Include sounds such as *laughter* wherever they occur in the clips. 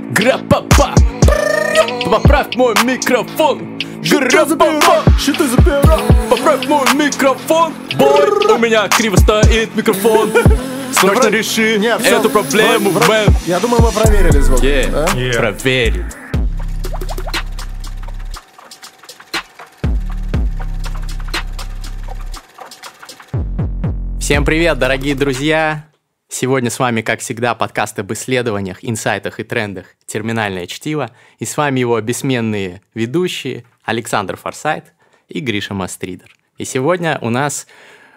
Гра-па-па Поправь мой микрофон. Гра-па-па Щиты за пера Поправь мой микрофон. Бой, у меня криво стоит микрофон. *laughs* Срочно реши Нет, эту проблему, вроде- мэн. Я думаю, мы проверили звук. Е, да? проверим Всем привет, дорогие друзья! Сегодня с вами, как всегда, подкаст об исследованиях, инсайтах и трендах «Терминальное чтиво». И с вами его бессменные ведущие Александр Форсайт и Гриша Мастридер. И сегодня у нас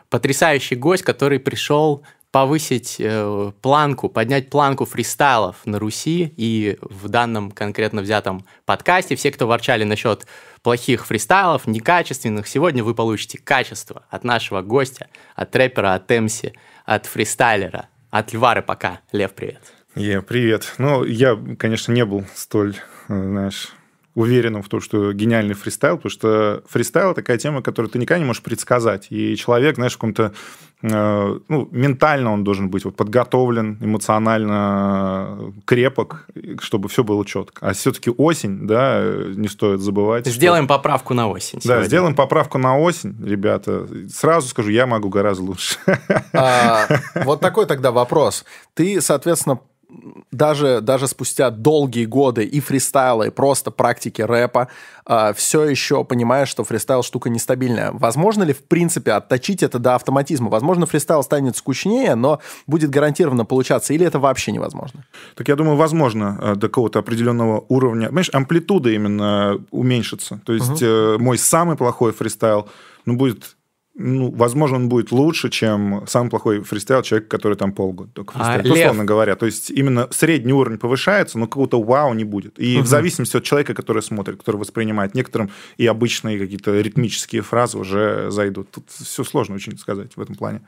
потрясающий гость, который пришел повысить э, планку, поднять планку фристайлов на Руси. И в данном конкретно взятом подкасте все, кто ворчали насчет плохих фристайлов, некачественных, сегодня вы получите качество от нашего гостя, от рэпера, от Эмси, от фристайлера, от Львары пока. Лев, привет. Е, привет. Ну, я, конечно, не был столь, э, знаешь, уверенным в том, что гениальный фристайл, потому что фристайл такая тема, которую ты никогда не можешь предсказать. И человек, знаешь, в каком-то, э, ну, ментально он должен быть вот подготовлен, эмоционально крепок, чтобы все было четко. А все-таки осень, да, э, не стоит забывать. что- Сделаем поправку на осень. Да, сегодня. сделаем поправку на осень, ребята. Сразу скажу, я могу гораздо лучше. А, Вот такой тогда вопрос. Ты, соответственно, даже, даже спустя долгие годы и фристайла, и просто практики рэпа, все еще понимаешь, что фристайл штука нестабильная. Возможно ли, в принципе, отточить это до автоматизма? Возможно, фристайл станет скучнее, но будет гарантированно получаться, или это вообще невозможно? Так я думаю, возможно, э, до какого-то определенного уровня. Понимаешь, амплитуда именно уменьшится. То есть э, мой самый плохой фристайл, ну, будет ну, возможно, он будет лучше, чем самый плохой фристайл человека, который там полгода только А, фристайлит, Лев- условно говоря. То есть именно средний уровень повышается, но какого-то вау не будет. И в зависимости от человека, который смотрит, который воспринимает, некоторым и обычные какие-то ритмические фразы уже зайдут. Тут все сложно очень сказать в этом плане.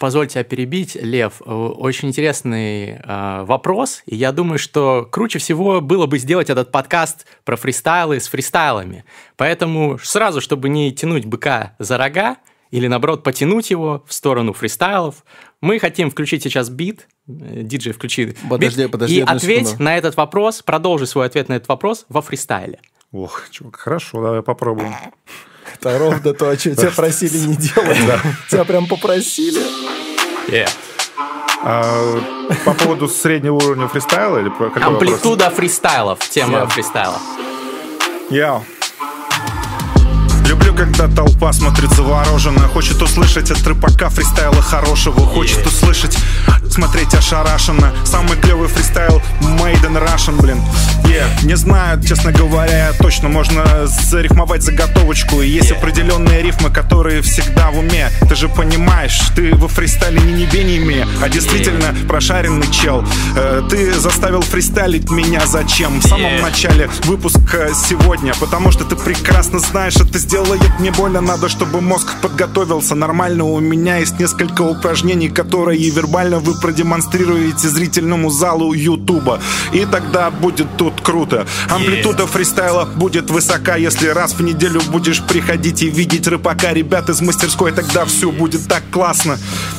Позвольте тебя перебить, Лев. Э, Очень интересный э, вопрос, и я думаю, что круче всего было бы сделать этот подкаст про фристайлы с фристайлами. Поэтому сразу, чтобы не тянуть быка за рога, или наоборот потянуть его в сторону фристайлов, мы хотим включить сейчас бит. Э, Диджей, включи Подожди, бит, подожди и ответь секунду. на этот вопрос, продолжи свой ответ на этот вопрос во фристайле. Ох, чувак, хорошо, давай попробуем. Это ровно то, о чем тебя *laughs* просили не делать. Тебя прям попросили. А, по поводу среднего уровня фристайла или про какой вопрос? Амплитуда фристайлов, тема Всем. фристайла. Я Люблю, когда толпа смотрит завороженно Хочет услышать от рыбака фристайла хорошего. Хочет услышать, смотреть ошарашенно. Самый клевый фристайл Made in Russian, блин. Yeah. Не знаю, честно говоря, точно Можно зарифмовать заготовочку. И есть Yeah. определенные рифмы, которые всегда в уме. Ты же понимаешь, ты во фристайле не небе не А действительно прошаренный чел. Э, Ты заставил фристайлить меня зачем? В самом Yeah. начале выпуска сегодня Потому что ты прекрасно знаешь, это сделает мне больно Надо, чтобы мозг подготовился. Нормально У меня есть несколько упражнений, которые вербально вы продемонстрируете зрительному залу Ютуба. И тогда будет тут круто. Амплитуда фристайла будет высока. Если раз в неделю будешь приходить и видеть рыбака Ребят из мастерской, тогда все будет так классно.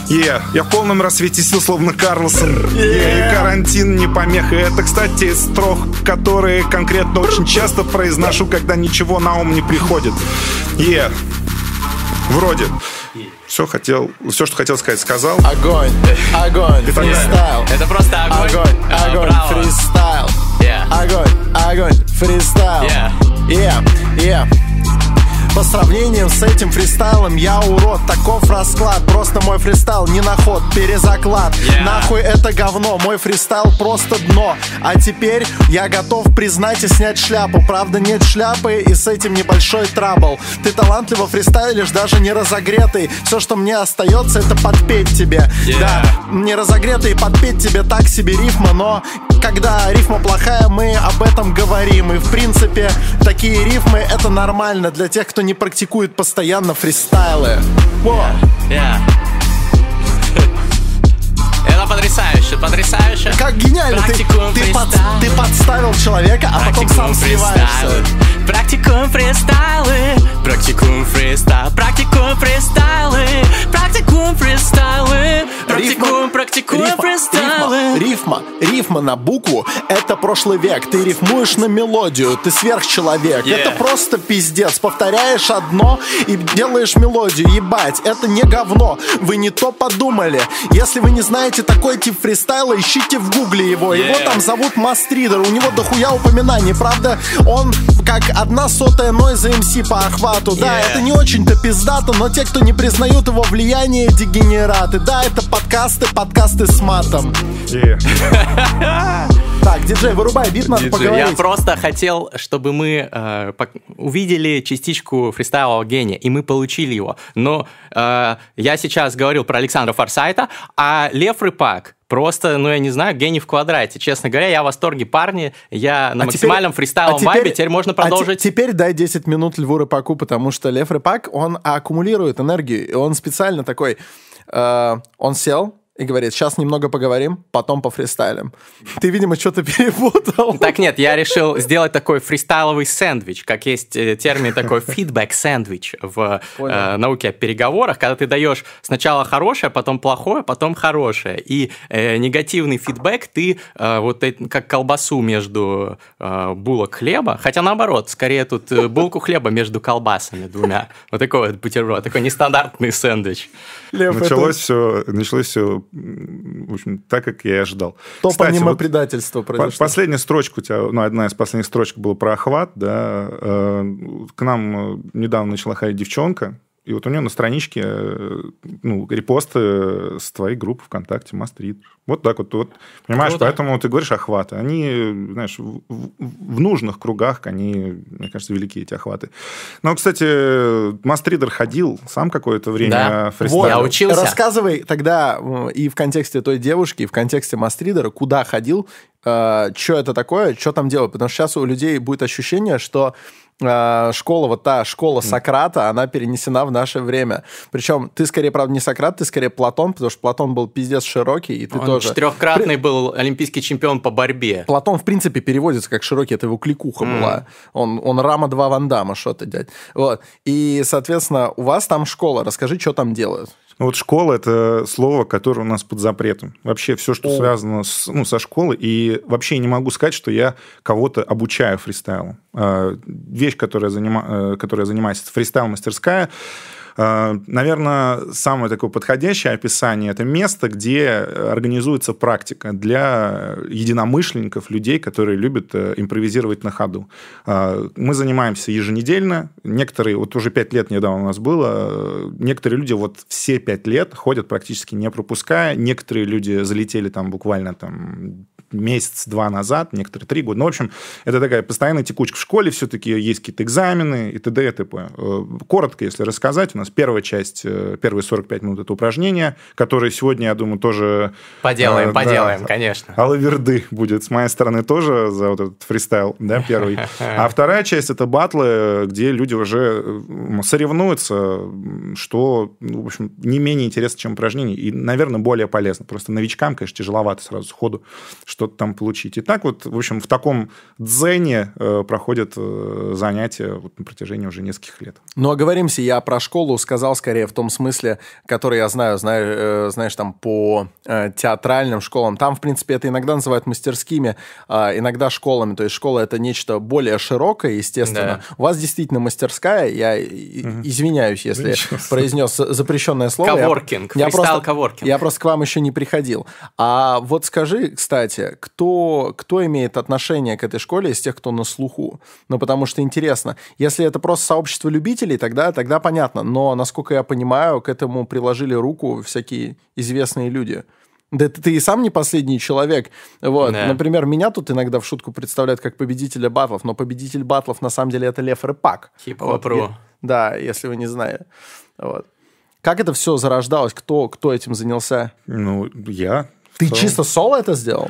Е, Я в полном рассвете сил, словно Карлсон. Е, И карантин не помеха Это, кстати, из строк, которые конкретно очень часто произношу Когда ничего на ум не приходит Е, Вроде все хотел, все, что хотел сказать, сказал. Огонь, огонь, фристайл. Это просто огонь. Огонь, А, огонь, браво. фристайл. Yeah. Огонь, огонь, фристайл. Yeah. Yeah, yeah. По сравнению с этим фристайлом я урод. Таков расклад, просто мой фристайл не на ход, перезаклад. Yeah. Нахуй это говно, мой фристайл просто дно. А теперь я готов признать и снять шляпу. Правда нет шляпы и с этим небольшой трабл. Ты талантливо фристайлишь, даже не разогретый. Все, что мне остается, это подпеть тебе. Yeah. Да, не разогретый и подпеть тебе так себе рифма Но когда рифма плохая, мы об этом говорим. И в принципе, такие рифмы это нормально. Для тех, кто не практикует постоянно фристайлы. Yeah. Это потрясающе, потрясающе. Как гениально, ты, Практикуем ты, под- ты подставил человека, а потом сам сливаешься Практикуем фристайлы, практикуем фристайл, практикуем фристайлы, практикуем фристайлы, практикуем рифма, фристайлы. рифма, рифма, рифма на букву — это прошлый век. Ты рифмуешь на мелодию, ты сверхчеловек. Yeah. Это просто пиздец. Повторяешь одно и делаешь мелодию. Ебать, это не говно. Вы не то подумали. Если вы не знаете такой тип фристайла, ищите в гугле его. Его Yeah. там зовут Мастридер. У него дохуя упоминаний. Правда, он как одна сотая Нойза МС по охвату. Да, Yeah. это не очень-то пиздато, но те, кто не признают его влияние, дегенераты. Да, это подкасты, подкасты с матом. И- *laughs* Так, диджей, вырубай бит, надо Диджей, поговорить. Я просто хотел, чтобы мы э, увидели частичку фристайлового гения, и мы получили его. Но э, я сейчас говорил про Александра Форсайта, а Лев Рыпак просто, ну я не знаю, гений в квадрате. Честно говоря, я в восторге, парни. Я на А максимальном теперь- фристайловом а теперь- вайбе, теперь можно а продолжить. теперь дай 10 минут Льву Рыпаку, потому что Лев Рыпак, он аккумулирует энергию, и он специально такой, э, он сел и говорит, сейчас немного поговорим, потом по фристайлям. Ты, видимо, что-то *laughs* перепутал. Так нет, я решил сделать такой фристайловый сэндвич, как есть э, термин такой *laughs* фидбэк сэндвич в Понял. э, науке о переговорах, когда ты даешь сначала хорошее, потом плохое, потом хорошее. И э, негативный фидбэк ты э, вот как колбасу между э, булок хлеба, хотя наоборот, скорее тут э, булку хлеба между колбасами двумя. Вот такой вот бутерброд, такой нестандартный сэндвич. Лев, это Началось все, началось все, в общем, так, как я и ожидал. топ Кстати, аниме вот предательство по- произошло. Последняя строчка у тебя, ну, одна из последних строчек была про охват, да. э, К нам э, недавно начала ходить девчонка, и вот у нее на страничке э, ну, репосты с твоей группы ВКонтакте, Мастрит. Вот так вот. вот понимаешь, Круто. поэтому ты говоришь охваты. Они, знаешь, в, в- в нужных кругах, они, мне кажется, велики эти охваты. Но, кстати, Мастридер ходил сам какое-то время Да. фристайлил. Я учился. Рассказывай тогда и в контексте той девушки, и в контексте Мастридера, куда ходил, что это такое, что там делать. Потому что сейчас у людей будет ощущение, что э, школа, вот та школа Сократа, она перенесена в наше время. Причем ты скорее, правда, не Сократ, ты скорее Платон, потому что Платон был пиздец широкий, и ты Он тоже... четырехкратный был олимпийский чемпион по борьбе. Платон, в принципе, переводится как широкий, это его кликуха была. Он, он Рама 2 Ван Дамма, что ты, дядь. Вот. И, соответственно, у вас там школа. Расскажи, что там делают. Ну, Вот школа – это слово, которое у нас под запретом. Вообще все, что О. связано с, ну, со школой. И вообще не могу сказать, что я кого-то обучаю фристайлу. А, Вещь, которая, занима... э, которая занимается фристайл-мастерская, Наверное, самое такое подходящее описание – это место, где организуется практика для единомышленников, людей, которые любят э, импровизировать на ходу. Мы занимаемся еженедельно. Некоторые, вот уже пять лет недавно у нас было, э, некоторые люди вот все пять лет ходят практически не пропуская. Некоторые люди залетели там буквально там месяц-два назад, некоторые три года. Ну, в общем, это такая постоянная текучка. В школе все-таки есть какие-то экзамены и т.д. и т.п. Э, Коротко, если рассказать, у нас первая часть, э, первые 45 минут – это упражнения, которые сегодня, я думаю, тоже... Поделаем, э, да, поделаем, конечно. Алаверды будет с моей стороны тоже за вот этот фристайл, да, первый. *laughs* А вторая часть – это батлы, где люди уже соревнуются, что, ну, в общем, не менее интересно, чем упражнения, и, наверное, более полезно. Просто новичкам, конечно, тяжеловато сразу сходу что-то там получить. И так вот, в общем, в таком дзене э, проходят э, занятия вот на протяжении уже нескольких лет. Ну, оговоримся, я про школу сказал скорее в том смысле, который я знаю, знаю э, знаешь, там по э, театральным школам. Там, в принципе, это иногда называют мастерскими, а иногда школами. То есть школа это нечто более широкое, естественно. Да. У вас действительно мастерская. Я и- извиняюсь, если Ничего произнес запрещенное слово. Я- Коворкинг, я фристайл просто- коворкинг. Я просто к вам еще не приходил. А вот скажи, кстати, кто, кто имеет отношение к этой школе из тех, кто на слуху? Ну, потому что интересно. Если это просто сообщество любителей, тогда, тогда понятно. Но, насколько я понимаю, к этому приложили руку всякие известные люди. Да ты, ты и сам не последний человек. Вот. Да. Например, меня тут иногда в шутку представляют как победителя батлов, но победитель батлов на самом деле это Лев Рыпак. Хип-хоп.ру. Вот. Да, если вы не знали. Вот. Как это все зарождалось? Кто, кто этим занялся? Ну, я... Ты целом. чисто соло это сделал?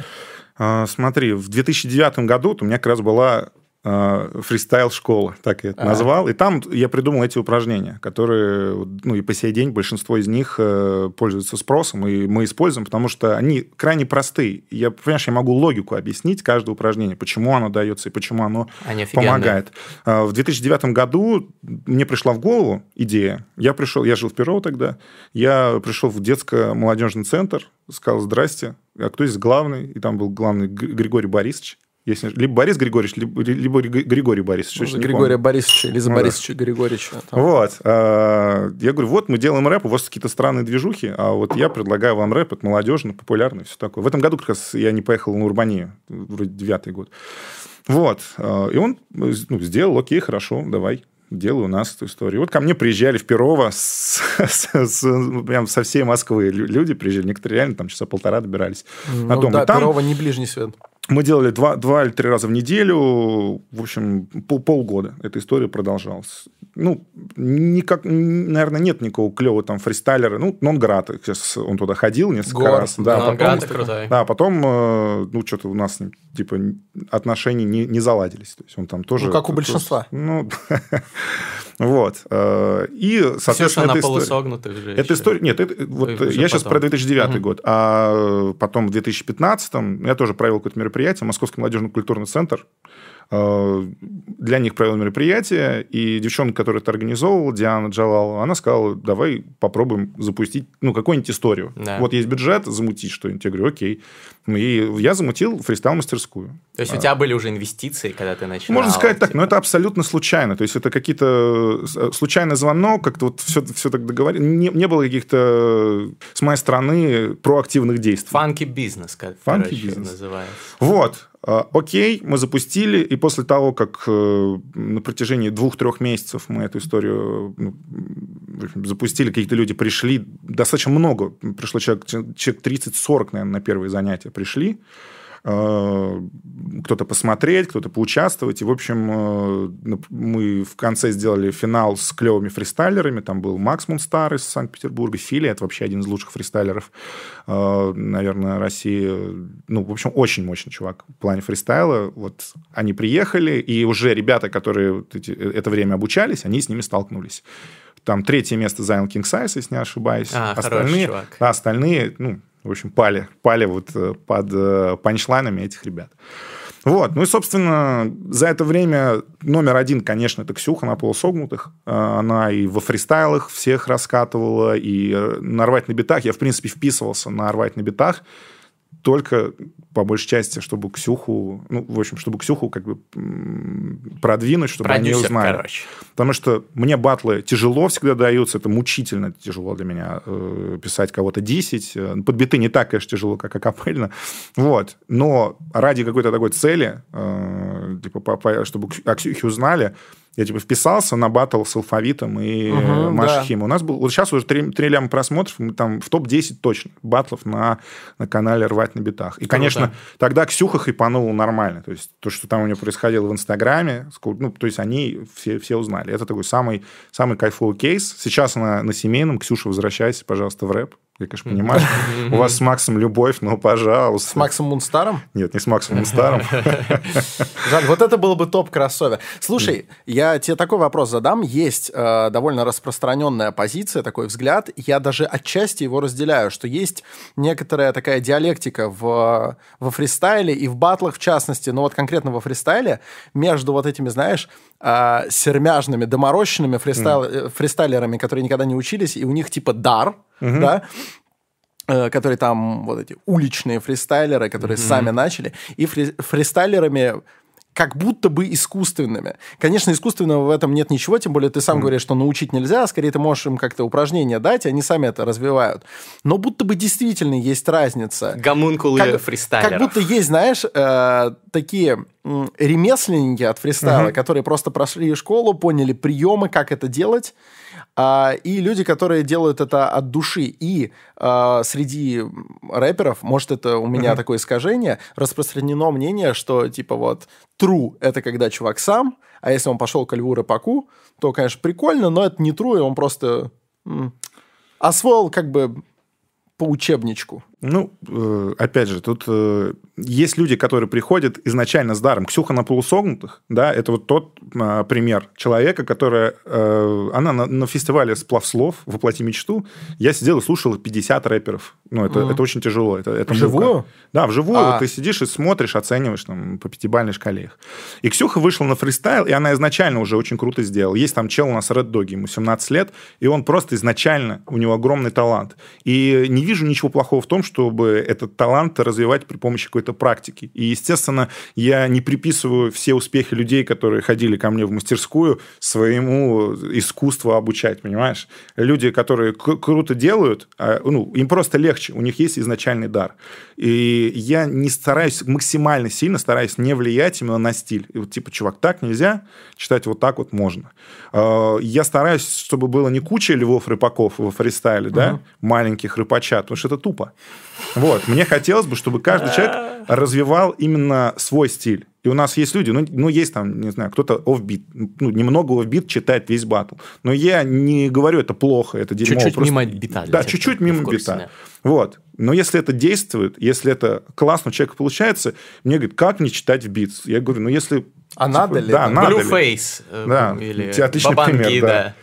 А, Смотри, в 2009 году вот у меня как раз была э, фристайл-школа, так я это а. назвал. И там я придумал эти упражнения, которые, ну и по сей день большинство из них э, пользуются спросом, и мы используем, потому что они крайне простые. Я, понимаешь, я могу логику объяснить каждое упражнение, почему оно дается и почему оно они помогает. В 2009 году мне пришла в голову идея. Я пришел, я жил в Перово тогда, я пришел в детско-молодежный центр, сказал, здрасте, а кто здесь главный? И там был главный Григорий Борисович. Если, либо Борис Григорьевич, либо, либо Григорий Борисович. Ну, Григория Борисовича или за ну, Борисовича да. Григорьевича. Там. Вот. А, я говорю, вот мы делаем рэп, у вас какие-то странные движухи, а вот я предлагаю вам рэп, это молодежно, популярно, все такое. В этом году как раз я не поехал на Урбанию, вроде девятый год. Вот. А, и он ну, сделал, окей, хорошо, давай делаю у нас эту историю. Вот ко мне приезжали в Перово с, с, с, прям со всей Москвы люди приезжали, некоторые реально там часа полтора добирались ну, на дом. Да, там, Перово не ближний свет. Мы делали два, два или три раза в неделю, в общем, пол, полгода эта история продолжалась. Ну, никак, наверное, нет никакого клевого там фристайлера. Ну, Нонград, сейчас он туда ходил несколько Гор, раз. Да, потом, крутой. Да, потом, э, ну, что-то у нас, типа, отношения не, не заладились. То есть он там тоже... Ну, как у большинства. Ну, *laughs* Вот. Э, и, соответственно, Ксюша на полусогнутых же. Это история... Нет, это, вот я сейчас про 2009 угу. год. А потом в 2015 я тоже провел какое-то мероприятие, Московский молодежный культурный центр. Э, для них провел мероприятие, и девчонка, которая это организовывала, Диана Джалал, она сказала, давай попробуем запустить, ну, какую-нибудь историю. Да. Вот есть бюджет, замутить что-нибудь. Я говорю, окей. Ну, и я замутил фристайл-мастерскую. То есть, а. у тебя были уже инвестиции, когда ты начал? Можно сказать так, но это абсолютно случайно. То есть, это какие-то э, случайный звонок, как-то вот все, все так договорились. Не, не было каких-то, с моей стороны, проактивных действий. Фанки бизнес, как Фанки бизнес. называется. Вот. А, окей, мы запустили, и после того, как э, на протяжении двух-трех месяцев мы эту историю ну, запустили, какие-то люди пришли, достаточно много, пришло человек, человек 30-40, наверное, на первые занятия пришли, кто-то посмотреть, кто-то поучаствовать. И, в общем, э, мы в конце сделали финал с клевыми фристайлерами. Там был Макс Мунстар из Санкт-Петербурга, Фили, это вообще один из лучших фристайлеров, э, наверное, России. Ну, в общем, очень мощный чувак в плане фристайла. Вот они приехали, и уже ребята, которые это время обучались, они с ними столкнулись. Там третье место занял King Size, если не ошибаюсь. А, остальные, чувак. Да, остальные, ну, в общем, пали, пали вот э, под э, панчлайнами этих ребят. Вот. Ну и, собственно, за это время номер один, конечно, это Ксюха на полусогнутых. Э, она и во фристайлах всех раскатывала, и на рвать на битах. Я, в принципе, вписывался на рвать на битах только по большей части, чтобы Ксюху, ну, в общем, чтобы Ксюху как бы продвинуть, чтобы Продюсер, они узнали. Короче. Потому что мне батлы тяжело всегда даются, это мучительно тяжело для меня э, писать кого-то 10. Э, под биты не так, конечно, тяжело, как акапельно. Вот. Но ради какой-то такой цели, э, типа, по, по, чтобы о Ксюхе узнали, я типа вписался на батл с алфавитом и угу, Машей да. У нас был, вот сейчас уже 3, 3 ляма просмотров, мы там в топ-10 точно батлов на, на канале «Рвать на битах». И, Круто. конечно, тогда Ксюха хайпанула нормально. То есть то, что там у нее происходило в Инстаграме, ну, то есть они все, все узнали. Это такой самый, самый кайфовый кейс. Сейчас она на семейном. Ксюша, возвращайся, пожалуйста, в рэп. Я, конечно, понимаю, *laughs* у вас с Максом любовь, но, пожалуйста. С Максом Мунстаром? Нет, не с Максом Мунстаром. *laughs* Жаль, вот это было бы топ-кроссовер. Слушай, я тебе такой вопрос задам. Есть э, довольно распространенная позиция, такой взгляд. Я даже отчасти его разделяю, что есть некоторая такая диалектика в, во фристайле и в батлах в частности, но вот конкретно во фристайле между вот этими, знаешь, э, сермяжными, доморощенными фристайл, mm. фристайлерами, которые никогда не учились, и у них типа дар, mm-hmm. да, э, которые там вот эти уличные фристайлеры, которые mm-hmm. сами начали, и фри- фристайлерами как будто бы искусственными. Конечно, искусственного в этом нет ничего, тем более ты сам mm. говоришь, что научить нельзя, а скорее ты можешь им как-то упражнения дать, и они сами это развивают. Но будто бы действительно есть разница. Гомункулы как, фристайлеров. Как будто есть, знаешь, э, такие э, ремесленники от фристайла, mm-hmm. которые просто прошли школу, поняли приемы, как это делать, и люди, которые делают это от души. И а, среди рэперов, может, это у меня uh-huh. такое искажение, распространено мнение, что типа вот true — это когда чувак сам, а если он пошел к Льву Рыпаку, то, конечно, прикольно, но это не true, и он просто освоил как бы по учебничку. Ну, э, опять же, тут э, есть люди, которые приходят изначально с даром. Ксюха на полусогнутых, да, это вот тот а, пример человека, которая... Э, она на, на фестивале «Сплав слов» «Воплоти мечту», я сидел и слушал 50 рэперов. Ну, это, mm. это очень тяжело. Это, это вживую? Мука. Да, вживую. А. Вот ты сидишь и смотришь, оцениваешь там по пятибалльной шкале их. И Ксюха вышла на фристайл, и она изначально уже очень круто сделала. Есть там чел у нас Red Dog, ему 17 лет, и он просто изначально, у него огромный талант. И не вижу ничего плохого в том, что чтобы этот талант развивать при помощи какой-то практики. И, естественно, я не приписываю все успехи людей, которые ходили ко мне в мастерскую, своему искусству обучать, понимаешь? Люди, которые круто делают, а, ну, им просто легче, у них есть изначальный дар. И я не стараюсь, максимально сильно стараюсь не влиять именно на стиль. И вот, типа, чувак, так нельзя, читать вот так вот можно. А, я стараюсь, чтобы было не куча львов рыбаков во фристайле, угу. да, маленьких рыбачат, потому что это тупо. Вот. Мне хотелось бы, чтобы каждый человек развивал именно свой стиль. И у нас есть люди, ну, ну есть там, не знаю, кто-то офбит, ну, немного офбит читает весь батл. Но я не говорю, это плохо, это дерьмо. Чуть-чуть просто... мимо бита. Да, чуть-чуть мимо курсе, бита. Да. Вот. Но если это действует, если это классно у человека получается, мне говорят, как мне читать в бит? Я говорю, ну, если... А типа, надо ли? Да, надо Blueface. Ли. Э, да, или отличный пример, да. да.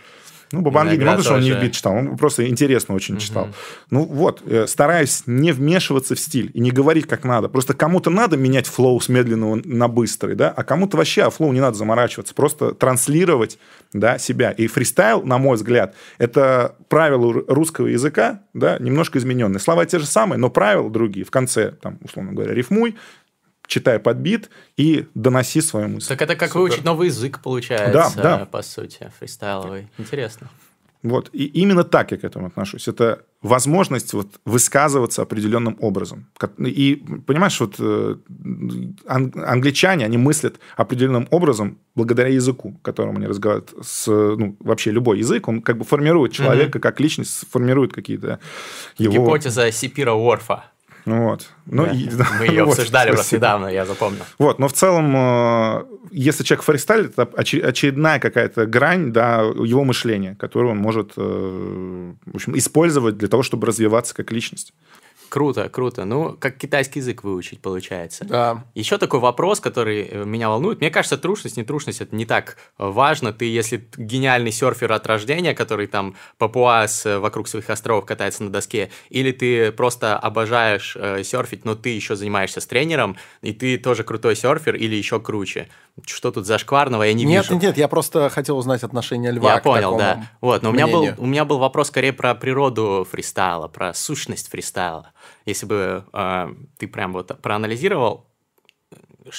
Ну, Бабанги не потому, что он не в бит читал, он просто интересно очень угу. читал. Ну, вот, э, стараюсь не вмешиваться в стиль и не говорить, как надо. Просто кому-то надо менять флоу с медленного на быстрый, да, а кому-то вообще о флоу не надо заморачиваться, просто транслировать, да, себя. И фристайл, на мой взгляд, это правило русского языка, да, немножко измененные. Слова те же самые, но правила другие. В конце, там, условно говоря, рифмуй, читай под бит и доноси свою мысль. Так это как Супер. выучить новый язык, получается, да, да. по сути, фристайловый. Интересно. Вот. И именно так я к этому отношусь. Это возможность вот высказываться определенным образом. И, понимаешь, вот э, англичане, они мыслят определенным образом благодаря языку, которым они разговаривают с, ну, вообще любой язык, он как бы формирует человека mm-hmm. как личность, формирует какие-то его... Гипотеза Сипира Уорфа. Вот. Ну, да. и, Мы *laughs* ее вот, обсуждали просто недавно, я запомнил. Вот, но в целом, э, если человек фристайлит, это очередная какая-то грань да, его мышления, которую он может э, в общем, использовать для того, чтобы развиваться как личность. Круто, круто. Ну, как китайский язык выучить, получается. Да. Еще такой вопрос, который э, меня волнует. Мне кажется, трушность, не трушность, это не так важно. Ты, если гениальный серфер от рождения, который там папуас э, вокруг своих островов катается на доске, или ты просто обожаешь э, серфить, но ты еще занимаешься с тренером, и ты тоже крутой серфер, или еще круче. Что тут зашкварного, я не нет, вижу. Нет, нет, я просто хотел узнать отношение льва Я понял, да. Вот, но у меня, был, у меня был вопрос скорее про природу фристайла, про сущность фристайла если бы э, ты прям вот проанализировал,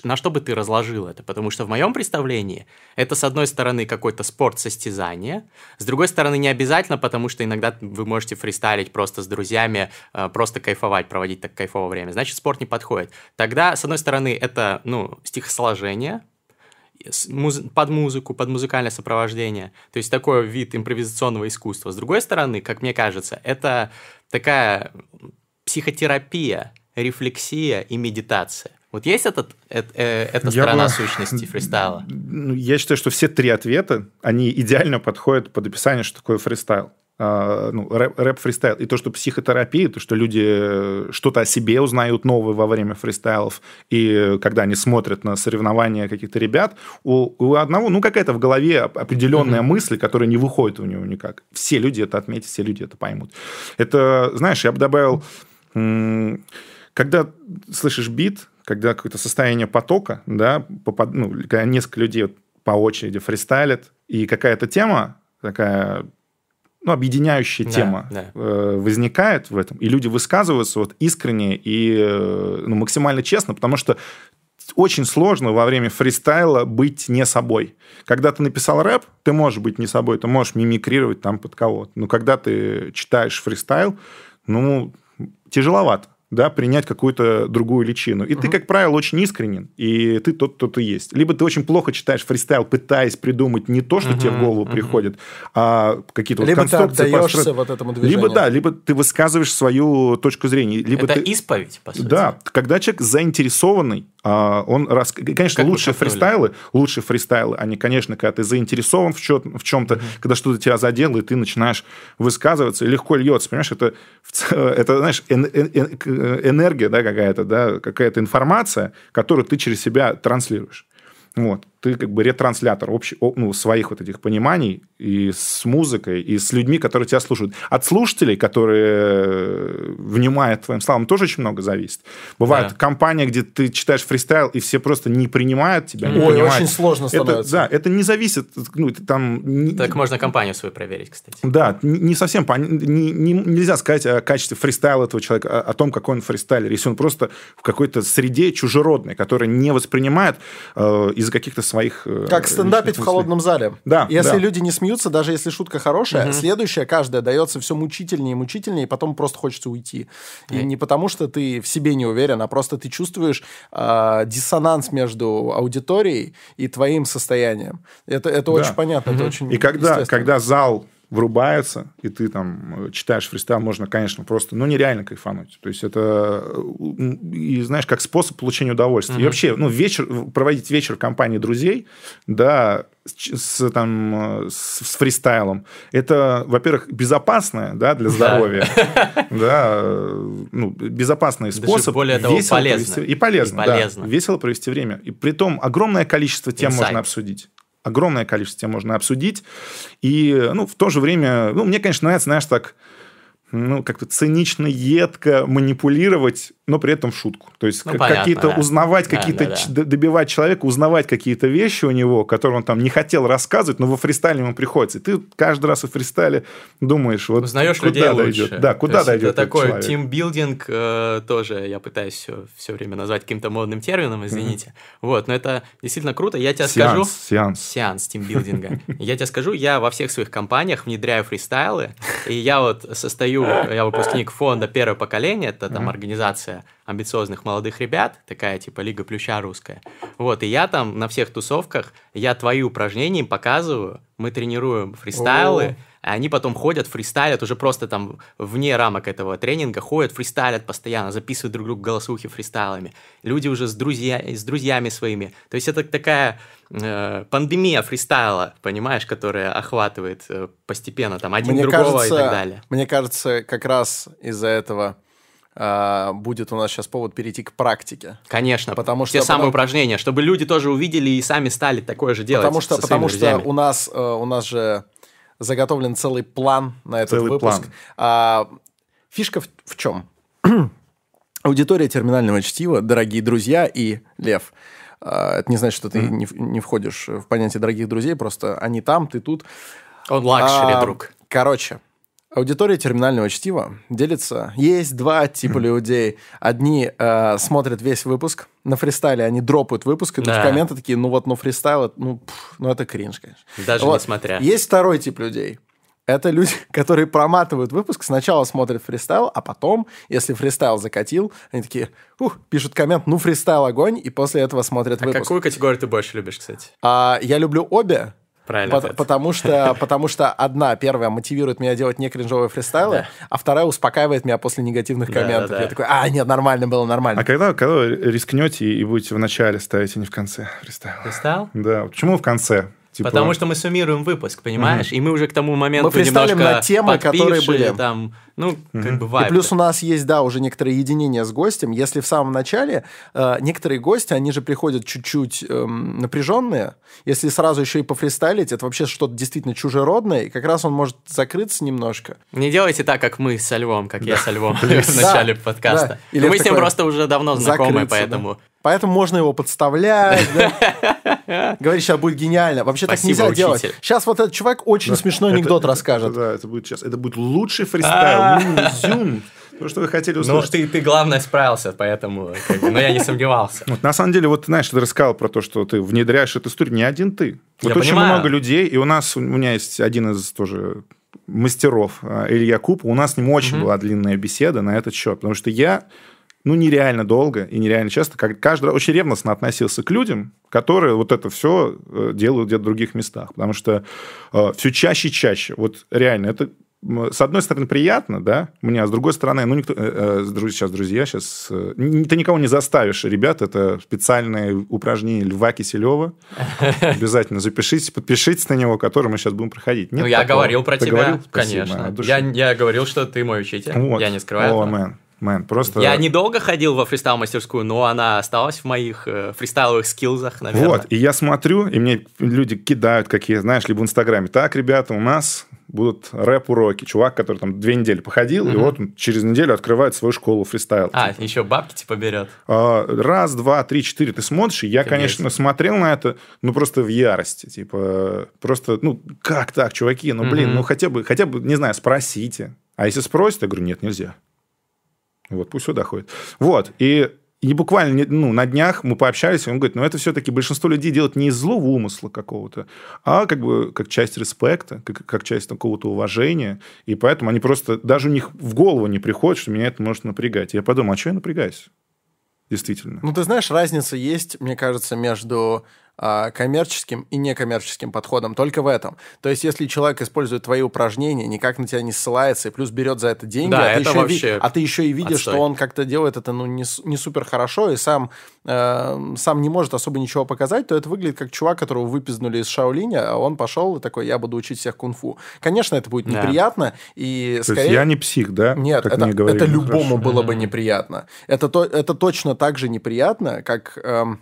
на что бы ты разложил это? Потому что в моем представлении это, с одной стороны, какой-то спорт состязания, с другой стороны, не обязательно, потому что иногда вы можете фристайлить просто с друзьями, э, просто кайфовать, проводить так кайфовое время. Значит, спорт не подходит. Тогда, с одной стороны, это, ну, стихосложение, под музыку, под музыкальное сопровождение. То есть такой вид импровизационного искусства. С другой стороны, как мне кажется, это такая психотерапия, рефлексия и медитация. Вот есть этот, э, э, эта сторона бы... сущности фристайла? Ну, я считаю, что все три ответа, они идеально подходят под описание, что такое фристайл. Uh, ну, рэп, рэп фристайл. И то, что психотерапия, то, что люди э, что-то о себе узнают новое во время фристайлов, и когда они смотрят на соревнования каких-то ребят, у, у одного, ну, какая-то в голове определенная mm-hmm. мысль, которая не выходит у него никак. Все люди это отметят, все люди это поймут. Это, знаешь, я бы добавил когда слышишь бит, когда какое-то состояние потока, да, попад, ну, когда несколько людей по очереди фристайлят, и какая-то тема такая ну, объединяющая да, тема да. Э, возникает в этом, и люди высказываются вот искренне и э, ну, максимально честно, потому что очень сложно во время фристайла быть не собой. Когда ты написал рэп, ты можешь быть не собой, ты можешь мимикрировать там под кого-то. Но когда ты читаешь фристайл, ну, тяжеловато да, принять какую-то другую личину. И угу. ты, как правило, очень искренен, и ты тот, кто ты есть. Либо ты очень плохо читаешь фристайл, пытаясь придумать не то, что угу, тебе в голову угу. приходит, а какие-то либо вот конструкции. Либо ты отдаешься вот этому движению. Либо, да, либо ты высказываешь свою точку зрения. Либо Это ты... исповедь, по сути. Да, когда человек заинтересованный он рас... Конечно, Как лучшие фристайлы, лучшие фристайлы, они, конечно, когда ты заинтересован в, чё- в чем-то, когда что-то тебя задело, и ты начинаешь высказываться, и легко льется, понимаешь, это, ц- это знаешь, к- энергия, да, какая-то, да, какая-то информация, которую ты через себя транслируешь. Вот. Ты как бы ретранслятор общий, о- ну, своих вот этих пониманий и с музыкой, и с людьми, которые тебя слушают. От слушателей, которые э, внимают твоим словам, тоже очень много зависит. Бывает Да. компания, где ты читаешь фристайл, и все просто не принимают тебя, не Ой, понимают. очень сложно Это, становится. да, это не зависит, ну, это там... Так можно компанию свою проверить, кстати. да, не не совсем пон- не- не- нельзя сказать о качестве фристайла этого человека, о, о том, какой он фристайлер, если он просто в какой-то среде чужеродной, которая не воспринимает э, из-за каких-то своих... э, Как стендапить в холодном зале. Да, Если да. люди не смеются, даже если шутка хорошая, следующая, каждая, дается все мучительнее и мучительнее, и потом просто хочется уйти. И не потому, что ты в себе не уверен, а просто ты чувствуешь а, диссонанс между аудиторией и твоим состоянием. Это, это очень понятно, это очень И когда, когда зал врубается, и ты там э, читаешь фристайл, можно, конечно, просто, ну, нереально кайфануть. То есть это, э, и знаешь, как способ получения удовольствия. И вообще, ну, вечер, проводить вечер в компании друзей, да, с, там, э, с, с фристайлом, это, во-первых, безопасное, да, для здоровья, *laughs* да, ну, безопасный способ. более того, весело полезно. провести- И полезно, И да. Весело провести время. И при том огромное количество тем Инсайт. можно обсудить. Огромное количество тем можно обсудить. И, ну, в то же время, ну, мне, конечно, нравится, знаешь, так, ну, как-то цинично, едко манипулировать, но при этом в шутку. То есть Ну, какие-то да. узнавать, Да, какие-то да, да. добивать человека, узнавать какие-то вещи у него, которые он там не хотел рассказывать, но во фристайле ему приходится. И ты каждый раз во фристайле думаешь, вот Узнаешь куда людей дойдет. лучше. Да, То куда есть дойдет Это такой тимбилдинг э, тоже, я пытаюсь все, все время назвать каким-то модным термином, извините. Вот, но это действительно круто. Я тебе скажу... Сеанс, сеанс. Сеанс тимбилдинга. *laughs* Я тебе скажу, я во всех своих компаниях внедряю фристайлы, и я вот состою, я выпускник фонда «Первое поколение», это там организация амбициозных молодых ребят, такая типа Лига Плюща русская. Вот, и я там на всех тусовках, я твои упражнения им показываю, мы тренируем фристайлы, а они потом ходят, фристайлят, уже просто там вне рамок этого тренинга, ходят, фристайлят постоянно, записывают друг другу голосухи фристайлами. Люди уже с, друзья, с друзьями своими. То есть это такая э, пандемия фристайла, понимаешь, которая охватывает э, постепенно там один мне другого кажется, и так далее. Мне кажется, как раз из-за этого а, будет у нас сейчас повод перейти к практике. Конечно, Потому те что- самые потому- упражнения, чтобы люди тоже увидели и сами стали такое же делать Потому что, со потому что у нас, э, у нас же заготовлен целый план на этот Целый выпуск. план. А, фишка в, в чем? *clears throat* Аудитория терминального чтива, дорогие друзья и Лев. а, это не значит, что ты не, в- не входишь в понятие дорогих друзей, просто они там, ты тут. Он luxury, А, друг. Короче, аудитория терминального чтива делится. Есть два типа людей. Одни э, смотрят весь выпуск. На фристайле они дропают выпуск, идут Да. в комменты такие, ну вот, ну фристайл, ну, пф, ну это кринж, конечно. Даже Вот. несмотря. Есть второй тип людей. Это люди, *laughs* которые проматывают выпуск, сначала смотрят фристайл, а потом, если фристайл закатил, они такие, ух, пишут коммент, ну фристайл огонь, и после этого смотрят А выпуск. какую категорию ты больше любишь, кстати? А, я люблю обе, Правильно. Ответ. потому, что, *laughs* потому что одна, первая, мотивирует меня делать не кринжовые фристайлы, Да. а вторая успокаивает меня после негативных Да, комментов. да, да. Я такой, а, нет, нормально было, нормально. А когда, когда рискнете и будете в начале ставить, а не в конце фристайла? Фристайл? Да, почему в конце? Типа, Потому что мы суммируем выпуск, понимаешь? И мы уже к тому моменту Мы немножко на темы, которые были. там, ну, как бы И вайб. плюс у нас есть, да, уже некоторое единение с гостем. Если в самом начале э, некоторые гости, они же приходят чуть-чуть эм, напряженные, если сразу еще и пофристайлить, это вообще что-то действительно чужеродное, и как раз он может закрыться немножко. Не делайте так, как мы со Львом, как я со Львом *laughs* в Да, начале да. подкаста. Мы с ним просто уже давно знакомы, поэтому... да. Поэтому можно его подставлять, да. *laughs* Говорить, сейчас будет гениально. Вообще так Спасибо, нельзя делать. учитель. Сейчас вот этот чувак очень смешной анекдот Это- расскажет. Да, это будет сейчас. Это будет лучший фристайл. Ну, Зюм. То, что вы хотели Ну, услышать. ты, ты, главное, справился, поэтому... как бы, Но я не сомневался. Вот, на самом деле, вот знаешь, ты рассказал про то, что ты внедряешь эту историю. Не один ты. Вот Я очень понимаю. много людей, и у нас, у меня есть один из тоже мастеров, а, Илья Куб, у нас с ним очень была длинная беседа на этот счет, потому что я ну, нереально долго и нереально часто, как каждый раз очень ревностно относился к людям, которые вот это все делают где-то в других местах. Потому что все чаще и чаще, вот реально, это с одной стороны, приятно, да, мне, а с другой стороны, ну, никто... Э, э, сейчас, друзья, сейчас... Э, ты никого не заставишь, ребят, это специальное упражнение Льва Киселева. Обязательно запишитесь, подпишитесь на него, который мы сейчас будем проходить. Нет ну, я такого? говорил про ты тебя, говорил? конечно. Я, я говорил, что ты мой учитель, вот. я не скрываю О, мэн. Мэн, просто... Я недолго ходил во фристайл-мастерскую, но она осталась в моих э, фристайловых скиллзах, наверное. Вот, и я смотрю, и мне люди кидают какие, знаешь, либо в Инстаграме. Так, ребята, у нас будут рэп-уроки. Чувак, который там две недели походил, угу. и вот он через неделю открывает свою школу фристайл. А, типа. еще бабки типа берет? А, раз, два, три, четыре. Ты смотришь, и я, Офигеть. конечно, смотрел на это, ну, просто в ярости. Типа, просто, ну, как так, чуваки? Ну, блин, угу. ну, хотя бы, хотя бы, не знаю, спросите. А если спросят, я говорю, нет, нельзя. Вот, пусть сюда ходит. Вот, и и буквально ну, на днях мы пообщались, и он говорит, ну это все-таки большинство людей делают не из злого умысла какого-то, а как бы как часть респекта, как, как часть какого-то уважения. И поэтому они просто, даже у них в голову не приходит, что меня это может напрягать. Я подумал, а что я напрягаюсь? Действительно. Ну, ты знаешь, разница есть, мне кажется, между коммерческим и некоммерческим подходом, только в этом. То есть, если человек использует твои упражнения, никак на тебя не ссылается и плюс берет за это деньги, да, а, это ты еще вообще ви- а ты еще и видишь, отстой. что он как-то делает это ну, не, не супер хорошо и сам, э, сам не может особо ничего показать, то это выглядит как чувак, которого выпизнули из Шаолиня, а он пошел и такой, я буду учить всех кунг-фу. Конечно, это будет да. неприятно. И то скорее... есть я не псих, да? Нет, это, это любому Хорошо. было бы неприятно. Это, то, это точно так же неприятно, как... Эм,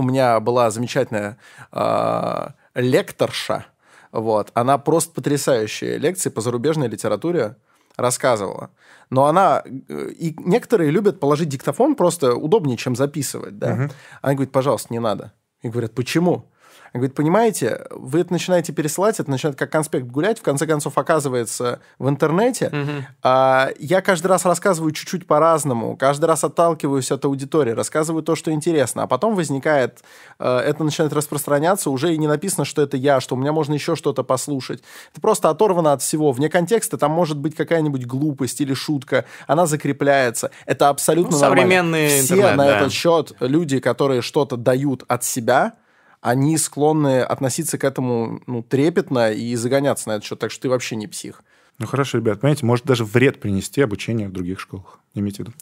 у меня была замечательная э, лекторша, вот, она просто потрясающие лекции по зарубежной литературе рассказывала. Но она... Э, и некоторые любят положить диктофон просто удобнее, чем записывать, да. Угу. Она говорит, пожалуйста, не надо. И говорят, почему? Говорит, понимаете, вы это начинаете пересылать, это начинает как конспект гулять, в конце концов оказывается в интернете. Угу. А, я каждый раз рассказываю чуть-чуть по-разному, каждый раз отталкиваюсь от аудитории, рассказываю то, что интересно, а потом возникает, э, это начинает распространяться, уже и не написано, что это я, что у меня можно еще что-то послушать. Это просто оторвано от всего. Вне контекста там может быть какая-нибудь глупость или шутка, она закрепляется. Это абсолютно ну, современный нормально. Все интернет, на да. этот счет люди, которые что-то дают от себя, они склонны относиться к этому ну, трепетно и загоняться на этот счет. Так что ты вообще не псих. Ну хорошо, ребят, понимаете, может даже вред принести обучение в других школах. Имейте в виду.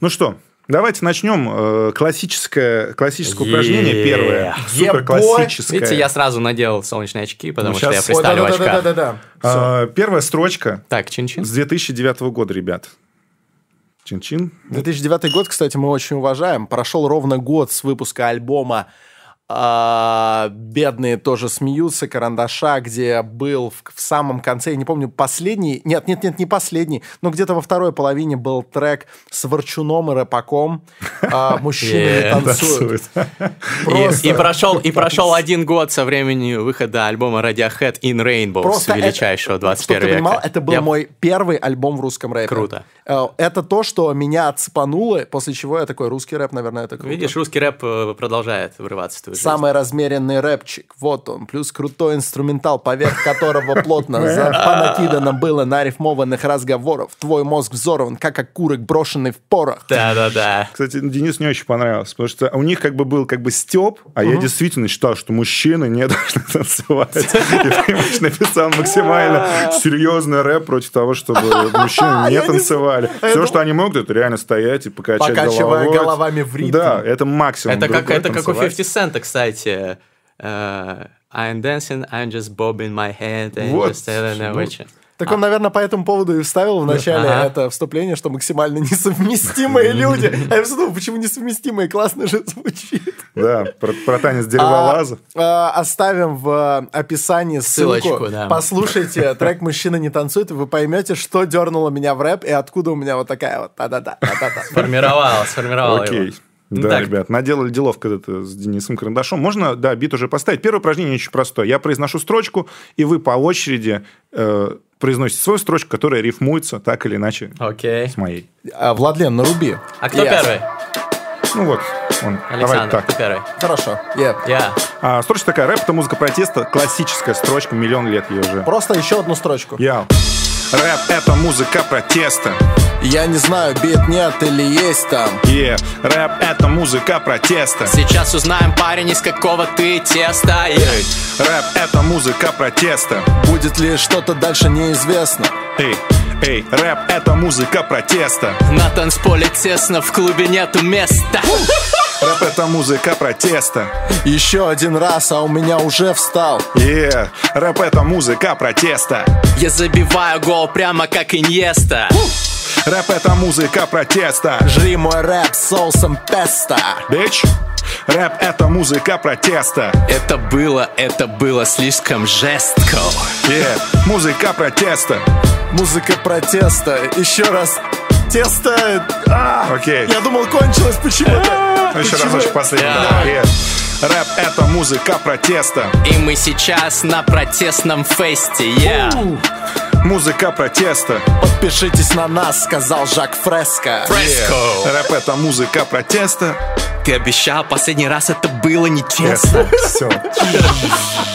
Ну что, Давайте начнем. Э, классическое, классическое упражнение первое. Супер классическое. Видите, я сразу надел солнечные очки, потому ну, что я представлю очка. Да, да, да, да, Первая строчка. Так, чин-чин. С 2009 года, ребят. Чин-чин. 2009 год, кстати, мы очень уважаем. Прошел ровно год с выпуска альбома а, бедные тоже смеются, Карандаша, где был в, в самом конце, я не помню, последний, нет, нет, нет, не последний, но где-то во второй половине был трек с Ворчуном и Рэпаком а, *laughs* «Мужчины танцуют». *laughs* И прошел и прошел *laughs* один год со времени выхода альбома Radiohead In Rainbow с величайшего 21 века. Это был мой первый альбом в русском рэпе. Круто. Э, это то, что меня отцепануло, после чего я такой, русский рэп, наверное, это круто. Видишь, русский рэп э, продолжает врываться в твою Самый размеренный рэпчик, вот он, плюс крутой инструментал, поверх которого плотно *laughs* понакидано было нарифмованных разговоров. Твой мозг взорван, как окурок, брошенный в порох. Да-да-да. Кстати, Денис не очень понравился, потому что у них как бы был как бы степ, а я действительно считал, что мужчины не *laughs* должны танцевать. И написал максимально *laughs* серьезный рэп против того, чтобы мужчины не танцевали. Все, что они могут, это реально стоять и покачать головой. головами в ритм. Да, это максимум. Это как, это как у 50 Cent, кстати. Uh, I'm dancing, I'm just bobbing my head and вот. just telling a так он, наверное, по этому поводу и вставил в начале ага. это вступление, что максимально *laughs* несовместимые люди. А я подумал, почему несовместимые? Классно же звучит. Да, про, про танец дереволаза. А, а, оставим в описании ссылку. Ссылочку, да. Послушайте *laughs* трек «Мужчина не танцует», и вы поймете, что дернуло меня в рэп, и откуда у меня вот такая вот та-да-да. Сформировал, сформировал Окей. его. Да, так. ребят, наделали делов когда-то с Денисом Карандашом. Можно, да, бит уже поставить. Первое упражнение очень простое. Я произношу строчку, и вы по очереди э, произносите свою строчку, которая рифмуется так или иначе okay. с моей. А, Владлен, наруби. А кто yes. первый? Ну вот, он. Александр, так. ты первый. Хорошо. Yeah. Yeah. А, строчка такая, рэп — это музыка протеста, классическая строчка, миллион лет ей уже. Просто еще одну строчку. Я. Рэп — это музыка протеста. Я не знаю, бит нет или есть там. Yeah, рэп это музыка протеста. Сейчас узнаем, парень, из какого ты теста. Yeah. Эй, рэп это музыка протеста. Будет ли что-то дальше неизвестно. Эй, эй, рэп это музыка протеста. На танцполе тесно, в клубе нету места. Рэп это музыка протеста. Еще один раз, а у меня уже встал. Yeah, рэп это музыка протеста. Я забиваю гол прямо как Иньеста Рэп это музыка протеста. Жри мой рэп соусом песто Бич, рэп это музыка протеста. Это было, это было слишком жестко. Yeah, музыка протеста. Музыка протеста. Еще раз. Тесто. А, Окей. Я думал кончилось. Почему-то. Еще Почему? разочек последний. Yeah. Рэп это музыка протеста. И мы сейчас на протестном фесте yeah. Музыка протеста Подпишитесь на нас, сказал Жак Фреско Фреско Рэп это музыка протеста Ты обещал, последний раз это было нечестно Все.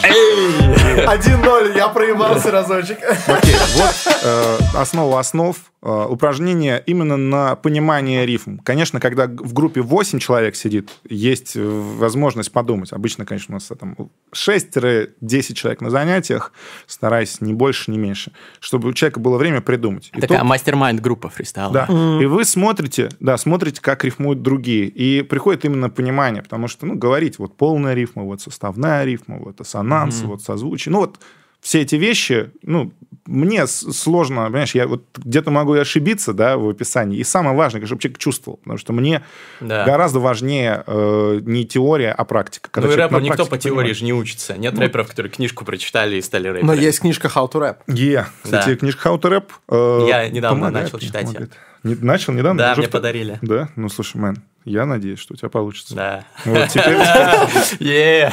1-0, я проебался разочек Окей, вот э, основа основ. э, упражнение именно на понимание рифм. Конечно, когда в группе 8 человек сидит, есть возможность подумать. Обычно, конечно, у нас там 6-10 человек на занятиях, стараясь не больше, не меньше, чтобы у человека было время придумать. И Такая то- мастер-майнд группа фристайла да. И вы смотрите, да, смотрите, как рифмуют другие. И приходит именно понимание, потому что, ну, говорить, вот полная рифма, вот составная рифма, вот ассонанс, вот созвучие. Ну, вот все эти вещи, ну, мне сложно, понимаешь, я вот где-то могу и ошибиться, да, в описании. И самое важное, чтобы человек чувствовал, потому что мне Да. гораздо важнее э, не теория, а практика. Когда Ну и рэпер никто по теории понимает. же не учится. Нет рэперов, которые книжку прочитали и стали рэперами. Но есть книжка How to Rap Е, кстати, Да. книжка How to Rap. э, Я недавно помогает, начал читать помогает. Не- начал недавно? Да, мне в- подарили. Да? Ну, слушай, мэн, я надеюсь, что у тебя получится. Да. Вот теперь... *laughs* *laughs* Yeah.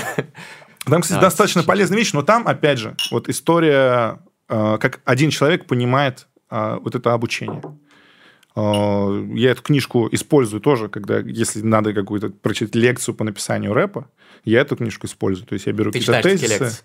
Там, кстати, Да, достаточно полезная вещь, но там, опять же, вот история, э, как один человек понимает э, вот это обучение. Э, Я эту книжку использую тоже, когда, если надо какую-то прочитать лекцию по написанию рэпа, я эту книжку использую. То есть я беру какие-то тезисы.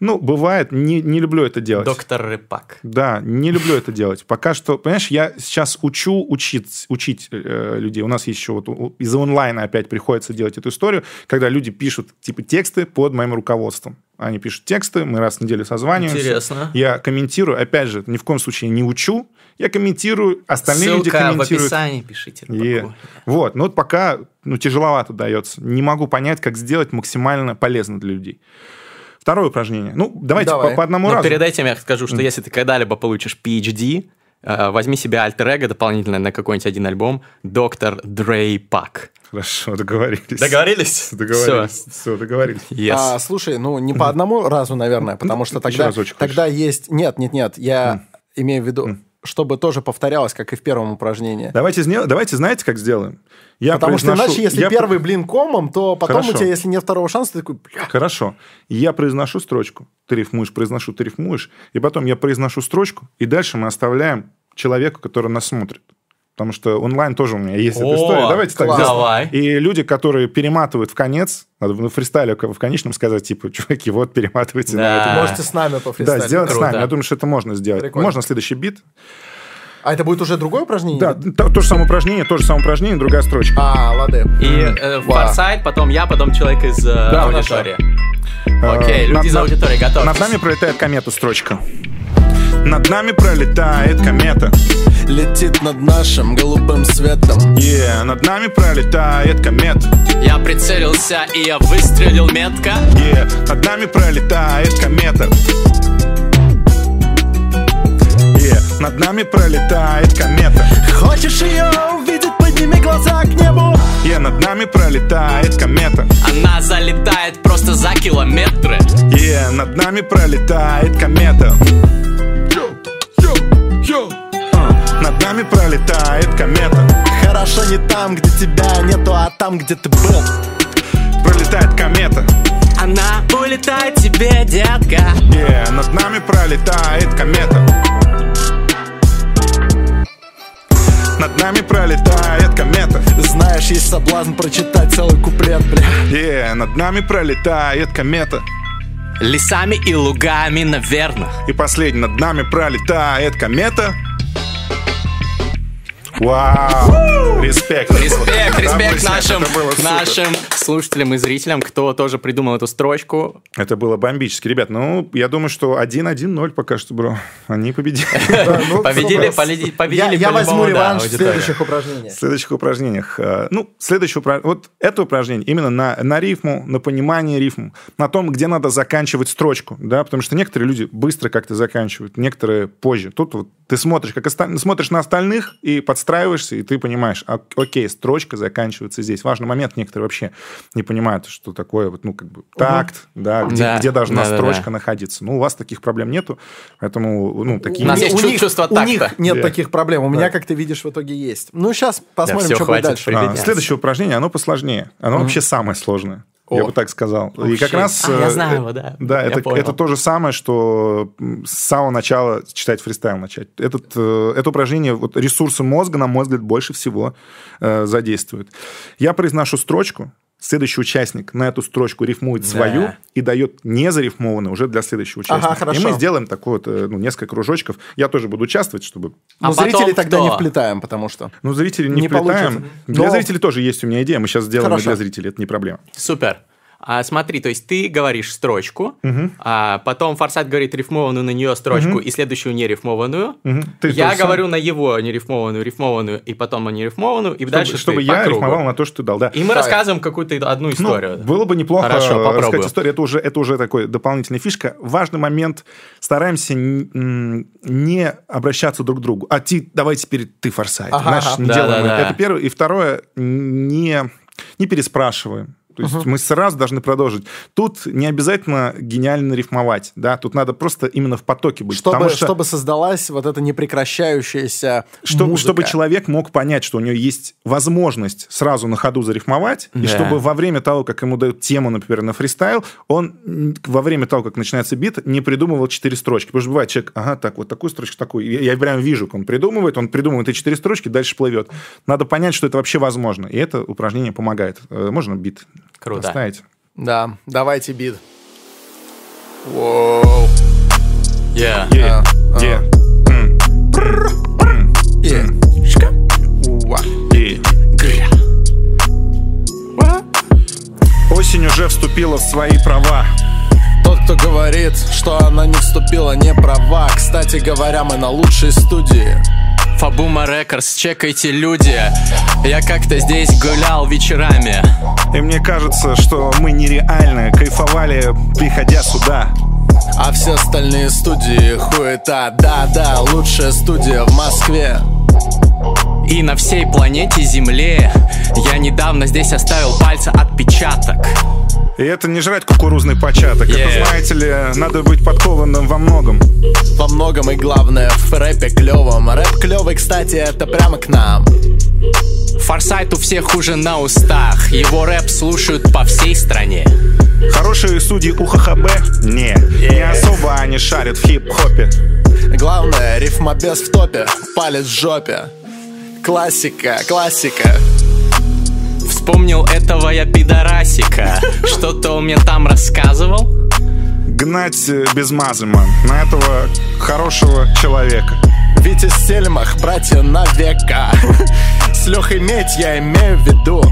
Ну, бывает, не, не люблю это делать. Доктор Рыпак. Да, не люблю это делать. Пока что, понимаешь, я сейчас учу учить, учить э, людей. У нас есть еще вот из онлайна опять приходится делать эту историю, когда люди пишут типа тексты под моим руководством. Они пишут тексты, мы раз в неделю созваниваемся. Интересно. Я комментирую, опять же, ни в коем случае не учу, я комментирую, остальные люди Ссылка в комментируют. описании, пишите. И-. Вот, но вот пока ну, тяжеловато дается. Не могу понять, как сделать максимально полезно для людей. Второе упражнение. Ну, давайте Давай. по, по одному Но разу. перед этим я скажу, что если ты когда-либо получишь PhD, возьми себе альтер-эго дополнительно на какой-нибудь один альбом «Доктор Дрей Пак». Хорошо, договорились. Договорились? Договорились. Все, договорились. Всё. Yes. А, слушай, ну не по одному разу, наверное, потому что тогда, тогда есть... Нет, нет, нет, я имею в виду, чтобы тоже повторялось, как и в первом упражнении. Давайте, давайте знаете, как сделаем? Я Потому что произношу- иначе, если я первый блин комом, то потом Хорошо. у тебя, если нет второго шанса, ты такой, бля, Хорошо. Я произношу строчку, ты рифмуешь, произношу, ты рифмуешь, и потом я произношу строчку, и дальше мы оставляем человеку, который нас смотрит. Потому что онлайн тоже у меня есть эта О, история. Давайте так класс. сделаем. Давай. И люди, которые перематывают в конец, надо в фристайле в конечном сказать, типа, чуваки, вот перематывайте на Да. это. можете с нами Да, пофристайлить. сделать с Круто. нами. Я думаю, что это можно сделать. Прикольно. Можно следующий бит. А это будет уже другое упражнение? Да, то, то же самое упражнение, то же самое упражнение, другая строчка. А, ладно. И э, форсайт, потом я, потом человек из э, Да, аудитории. Окей, Э, люди из аудитории готовы. Над нами пролетает комета строчка. Над нами пролетает комета. Летит над нашим голубым светом. Yeah, над нами пролетает комета. Я прицелился и я выстрелил метко. Yeah, над нами пролетает комета. Yeah, над нами пролетает комета. Хочешь ее увидеть, подними глаза к небу. Yeah, над нами пролетает комета. Она залетает просто за километры. Yeah, над нами пролетает комета. Нами пролетает комета. Хорошо не там, где тебя нету, а там, где ты был. Пролетает комета. Она улетает тебе, детка. Yeah, над нами пролетает комета. Над нами пролетает комета. Знаешь, есть соблазн прочитать целый куплет, бля. Yeah, над нами пролетает комета. Лесами и лугами, наверное. И последний, над нами пролетает комета. Вау! Респект. Респект, респект нашим, нашим слушателям и зрителям, кто тоже придумал эту строчку. Это было бомбически. Ребят, ну, я думаю, что 1-1-0 пока что, бро. Они победили. *laughs* Ну, Победили, победили, Я, возьму реванш в следующих упражнениях. В следующих упражнениях. э, Ну, следующее упражнение. Вот это упражнение именно на, на рифму, на понимание рифму, на том, где надо заканчивать строчку, да, потому что некоторые люди быстро как-то заканчивают, некоторые позже. Тут вот ты смотришь, как оста- смотришь на остальных и подстраиваешься, и ты понимаешь, а, окей, строчка заканчивается здесь. Важный момент, некоторые вообще не понимают, что такое вот, ну, как бы такт, да, где, Да, где должна да-да-да. строчка находиться. Ну, у вас таких проблем нету, поэтому, ну, такие... У нас есть чу- них- чувство У них нет Да. таких проблем. У меня, как ты видишь, в итоге есть. Ну, сейчас посмотрим, всё, что будет дальше. А, следующее упражнение, оно посложнее. Оно вообще самое сложное. Я О. бы так сказал. И Вообще. как раз... А, я э, знаю э, его, да. Да, Я это, понял. это то же самое, что с самого начала читать фристайл начать. Этот, э, это упражнение, вот ресурсы мозга, на мой взгляд, больше всего э, задействует. Я произношу строчку, следующий участник на эту строчку рифмует Да. свою и дает незарифмованную уже для следующего участника. Ага, хорошо. И мы сделаем такой вот, э, ну, несколько кружочков. Я тоже буду участвовать, чтобы А Но потом зрителей тогда кто? не вплетаем, потому что... ну, зрители не, Не вплетаем. получится. Для Но- зрителей тоже есть у меня идея. Мы сейчас сделаем и Хорошо. для зрителей. Это не проблема. Супер. А, смотри, то есть ты говоришь строчку, а потом Форсайт говорит рифмованную на нее строчку и следующую нерифмованную. Мгм. Ты я говорю на его нерифмованную, рифмованную, и потом на нерифмованную, и Чтобы, дальше чтобы ты по я кругу. рифмовал на то, что ты дал, да. И мы Давай. рассказываем какую-то одну Ну, историю. было бы неплохо Хорошо, попробую. рассказать историю. Это уже, это уже такой дополнительная фишка. Важный момент. Стараемся не обращаться друг к другу. А ты, давай теперь ты форсайт. Ага, Знаешь, ага. не Да, делаем да, это. да. Это первое. И второе, не, не переспрашиваем. То есть мы сразу должны продолжить. Тут не обязательно гениально рифмовать, да, тут надо просто именно в потоке быть. Чтобы, что- чтобы создалась вот эта непрекращающаяся Чтобы, музыка. чтобы человек мог понять, что у него есть возможность сразу на ходу зарифмовать, и Да. чтобы во время того, как ему дают тему, например, на фристайл, он во время того, как начинается бит, не придумывал четыре строчки. Потому что бывает человек, ага, так, вот такую строчку, такую. Я, я прям вижу, как он придумывает, он придумывает эти четыре строчки, дальше плывет. Надо понять, что это вообще возможно. И это упражнение помогает. Э, Можно бит Круто. поставить? Да, давайте бит. Воу. Yeah. Yeah, yeah. Осень уже вступила в свои права. Тот, кто говорит, что она не вступила, не права. Кстати говоря, мы на лучшей студии. Фабума Рекордс, чекайте люди. Я как-то здесь гулял вечерами. И мне кажется, что мы нереально кайфовали, приходя сюда. А все остальные студии хуета. Да-да, лучшая студия в Москве. И на всей планете Земле я недавно здесь оставил пальца отпечаток. И это не жрать кукурузный початок. Yeah. Это, знаете ли, надо быть подкованным во многом. Во многом и главное в рэпе клевом. Рэп клевый, кстати, это прямо к нам. Форсайт у всех уже на устах. Его рэп слушают по всей стране. Хорошие судьи у ХХБ? Не. Не особо они шарят в хип-хопе. Главное, рифмобес в топе, палец в жопе. Классика, классика. Вспомнил этого я пидорасика. Что-то он мне там рассказывал. Гнать э, без мазы, ман. На этого хорошего человека. Витя Стельмах, братья на века. С Лехой Медь я имею в виду.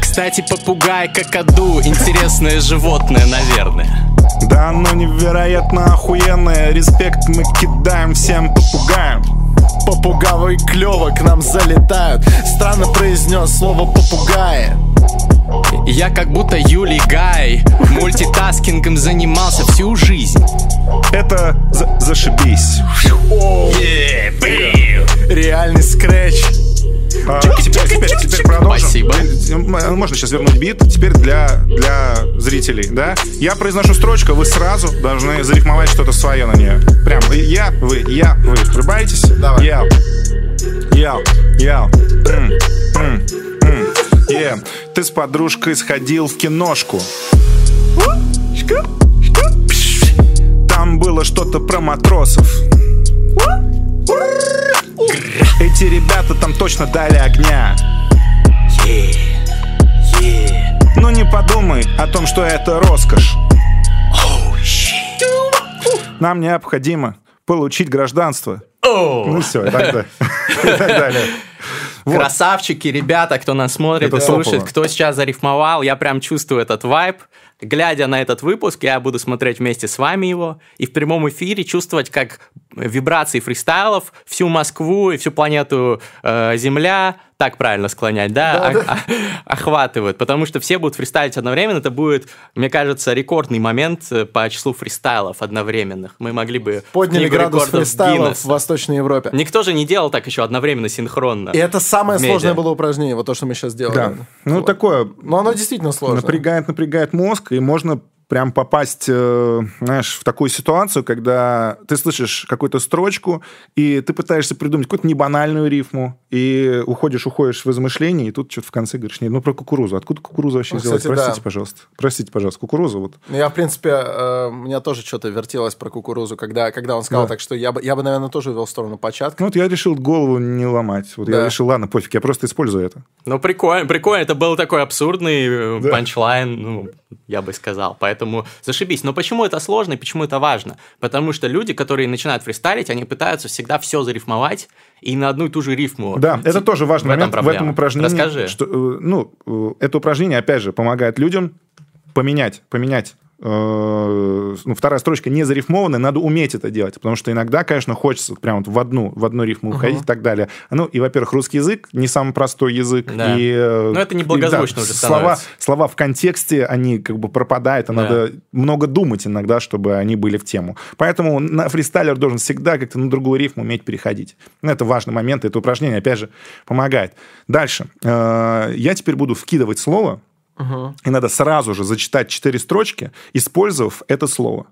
Кстати, попугай какаду. Интересное животное, наверное. Да оно невероятно охуенное. Респект мы кидаем всем попугаям. Попугавы клево к нам залетают. Странно произнес слово попугаи. Я как будто Юлий Гай. Мультитаскингом занимался всю жизнь. Это за- зашибись. Реальный скретч. А, теперь, теперь, теперь продолжим. Спасибо. М- Можно сейчас вернуть бит. Теперь для, для зрителей, да? Я произношу строчку, вы сразу должны зарифмовать что-то свое на нее. Прям я, вы, я, вы. Врубаетесь? Давай. Я. Я. Я. М, м, м. Е. Ты с подружкой сходил в киношку. Там было что-то про матросов. Эти ребята там точно дали огня. Ну не подумай о том, что это роскошь. Нам необходимо получить гражданство. Ну все, *laughs* и так далее. Вот. Красавчики, ребята, кто нас смотрит, Это слушает, топово. кто сейчас зарифмовал, я прям чувствую этот вайб. Глядя на этот выпуск, я буду смотреть вместе с вами его и в прямом эфире чувствовать, как вибрации фристайлов всю Москву и всю планету э, Земля, так правильно склонять, да, Да, ох- охватывают, потому что все будут фристайлить одновременно. Это будет, мне кажется, рекордный момент э, по числу фристайлов одновременных. Мы могли бы Подняли Книгу градус рекордов фристайла в Гиннесса. Восточной Европе. Никто же не делал так еще одновременно, синхронно. И это самое сложное было упражнение, вот то, что мы сейчас делали. Да. Ну, Вот. такое Но оно действительно сложно. напрягает, напрягает мозг, и можно прям попасть, э, знаешь, в такую ситуацию, когда ты слышишь какую-то строчку, и ты пытаешься придумать какую-то небанальную рифму, и уходишь, уходишь в измышления, и тут что-то в конце говоришь, нет, ну про кукурузу. Откуда кукурузу вообще Ну, взялась? кстати, Простите, да. пожалуйста. Простите, пожалуйста, кукурузу вот. Ну, Я, в принципе, э, у меня тоже что-то вертелось про кукурузу, когда, когда он сказал, Да. так что я бы, я бы, наверное, тоже вел в сторону початка. Ну вот я решил голову не ломать. Вот я Да. решил, ладно, пофиг, я просто использую это. Ну, прикольно, прикольно. Это был такой абсурдный э, Да. панчлайн, ну, я бы сказал. Поэтому зашибись. Но почему это сложно и почему это важно? Потому что люди, которые начинают фристайлить, они пытаются всегда все зарифмовать и на одну и ту же рифму. Да, это тоже важный в этом момент в проблема. этом упражнении. Расскажи. Что, э, ну, э, это упражнение, опять же, помогает людям поменять, поменять. Э, ну, вторая строчка не зарифмованная, надо уметь это делать, потому что иногда, конечно, хочется прям вот в одну, в одну рифму уходить и так далее. Ну, и, во-первых, русский язык не самый простой язык. Да. И, э, Ну, это и, неблагозвучно да, уже слова, становится. слова в контексте, они как бы пропадают, и Да. надо много думать иногда, чтобы они были в тему. Поэтому на фристайлер должен всегда как-то на другую рифму уметь переходить. Ну, это важный момент, это упражнение, опять же, помогает. Дальше. Э, Я теперь буду вкидывать слово, и надо сразу же зачитать четыре строчки, использовав это слово.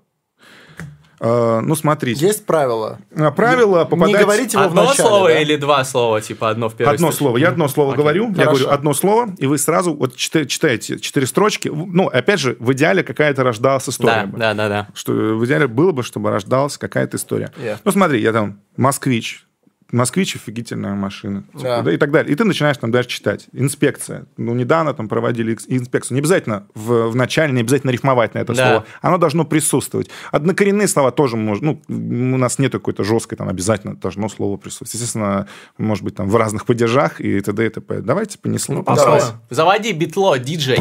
Э, Ну, смотрите. Есть правило. А, Правило попадать... Не говорите его Одно вначале, слово да? или два слова? Типа одно в первой Одно строчке? слово. Я одно слово Окей. говорю. Я Хорошо. говорю одно слово, и вы сразу вот чита- читаете четыре строчки. Ну, опять же, в идеале какая-то рождалась история. Да, бы. да, да, да. Что в идеале было бы, чтобы рождалась какая-то история. Yeah. Ну, смотри, я там москвич. Москвич офигительная машина. Да. да, и так далее. И ты начинаешь там дальше читать. Инспекция. Ну, недавно там проводили инспекцию. Не обязательно в, в начале, не обязательно рифмовать на это Да. слово. Оно должно присутствовать. Однокоренные слова тоже можно. Ну, у нас нет какой-то жесткой, там обязательно должно слово присутствовать. Естественно, может быть, там в разных падежах и т.д. и т.п. Давайте понесло. Давай. Заводи битло, диджей.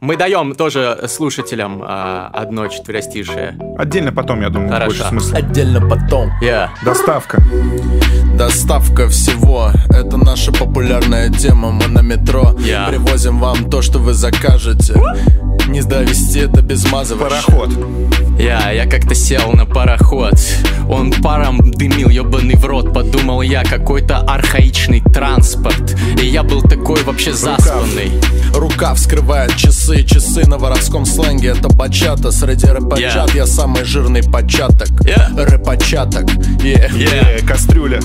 Мы даем тоже слушателям а, одно четверостишее. Отдельно потом, я думаю, Хорошо. больше смысла. Отдельно потом. Yeah. Доставка. Доставка всего – это наша популярная тема. Мы на метро Я. привозим вам то, что вы закажете. Не довести это без мазывач. Пароход. Я, я как-то сел на пароход Он паром дымил, ебаный в рот Подумал я, какой-то архаичный транспорт И я был такой вообще заспанный Рука вскрывает часы, часы на воровском сленге Это бачата, среди рэпачат Yeah. я самый жирный початок Yeah. Рэпачаток, yeah. Я, Э, Кастрюля.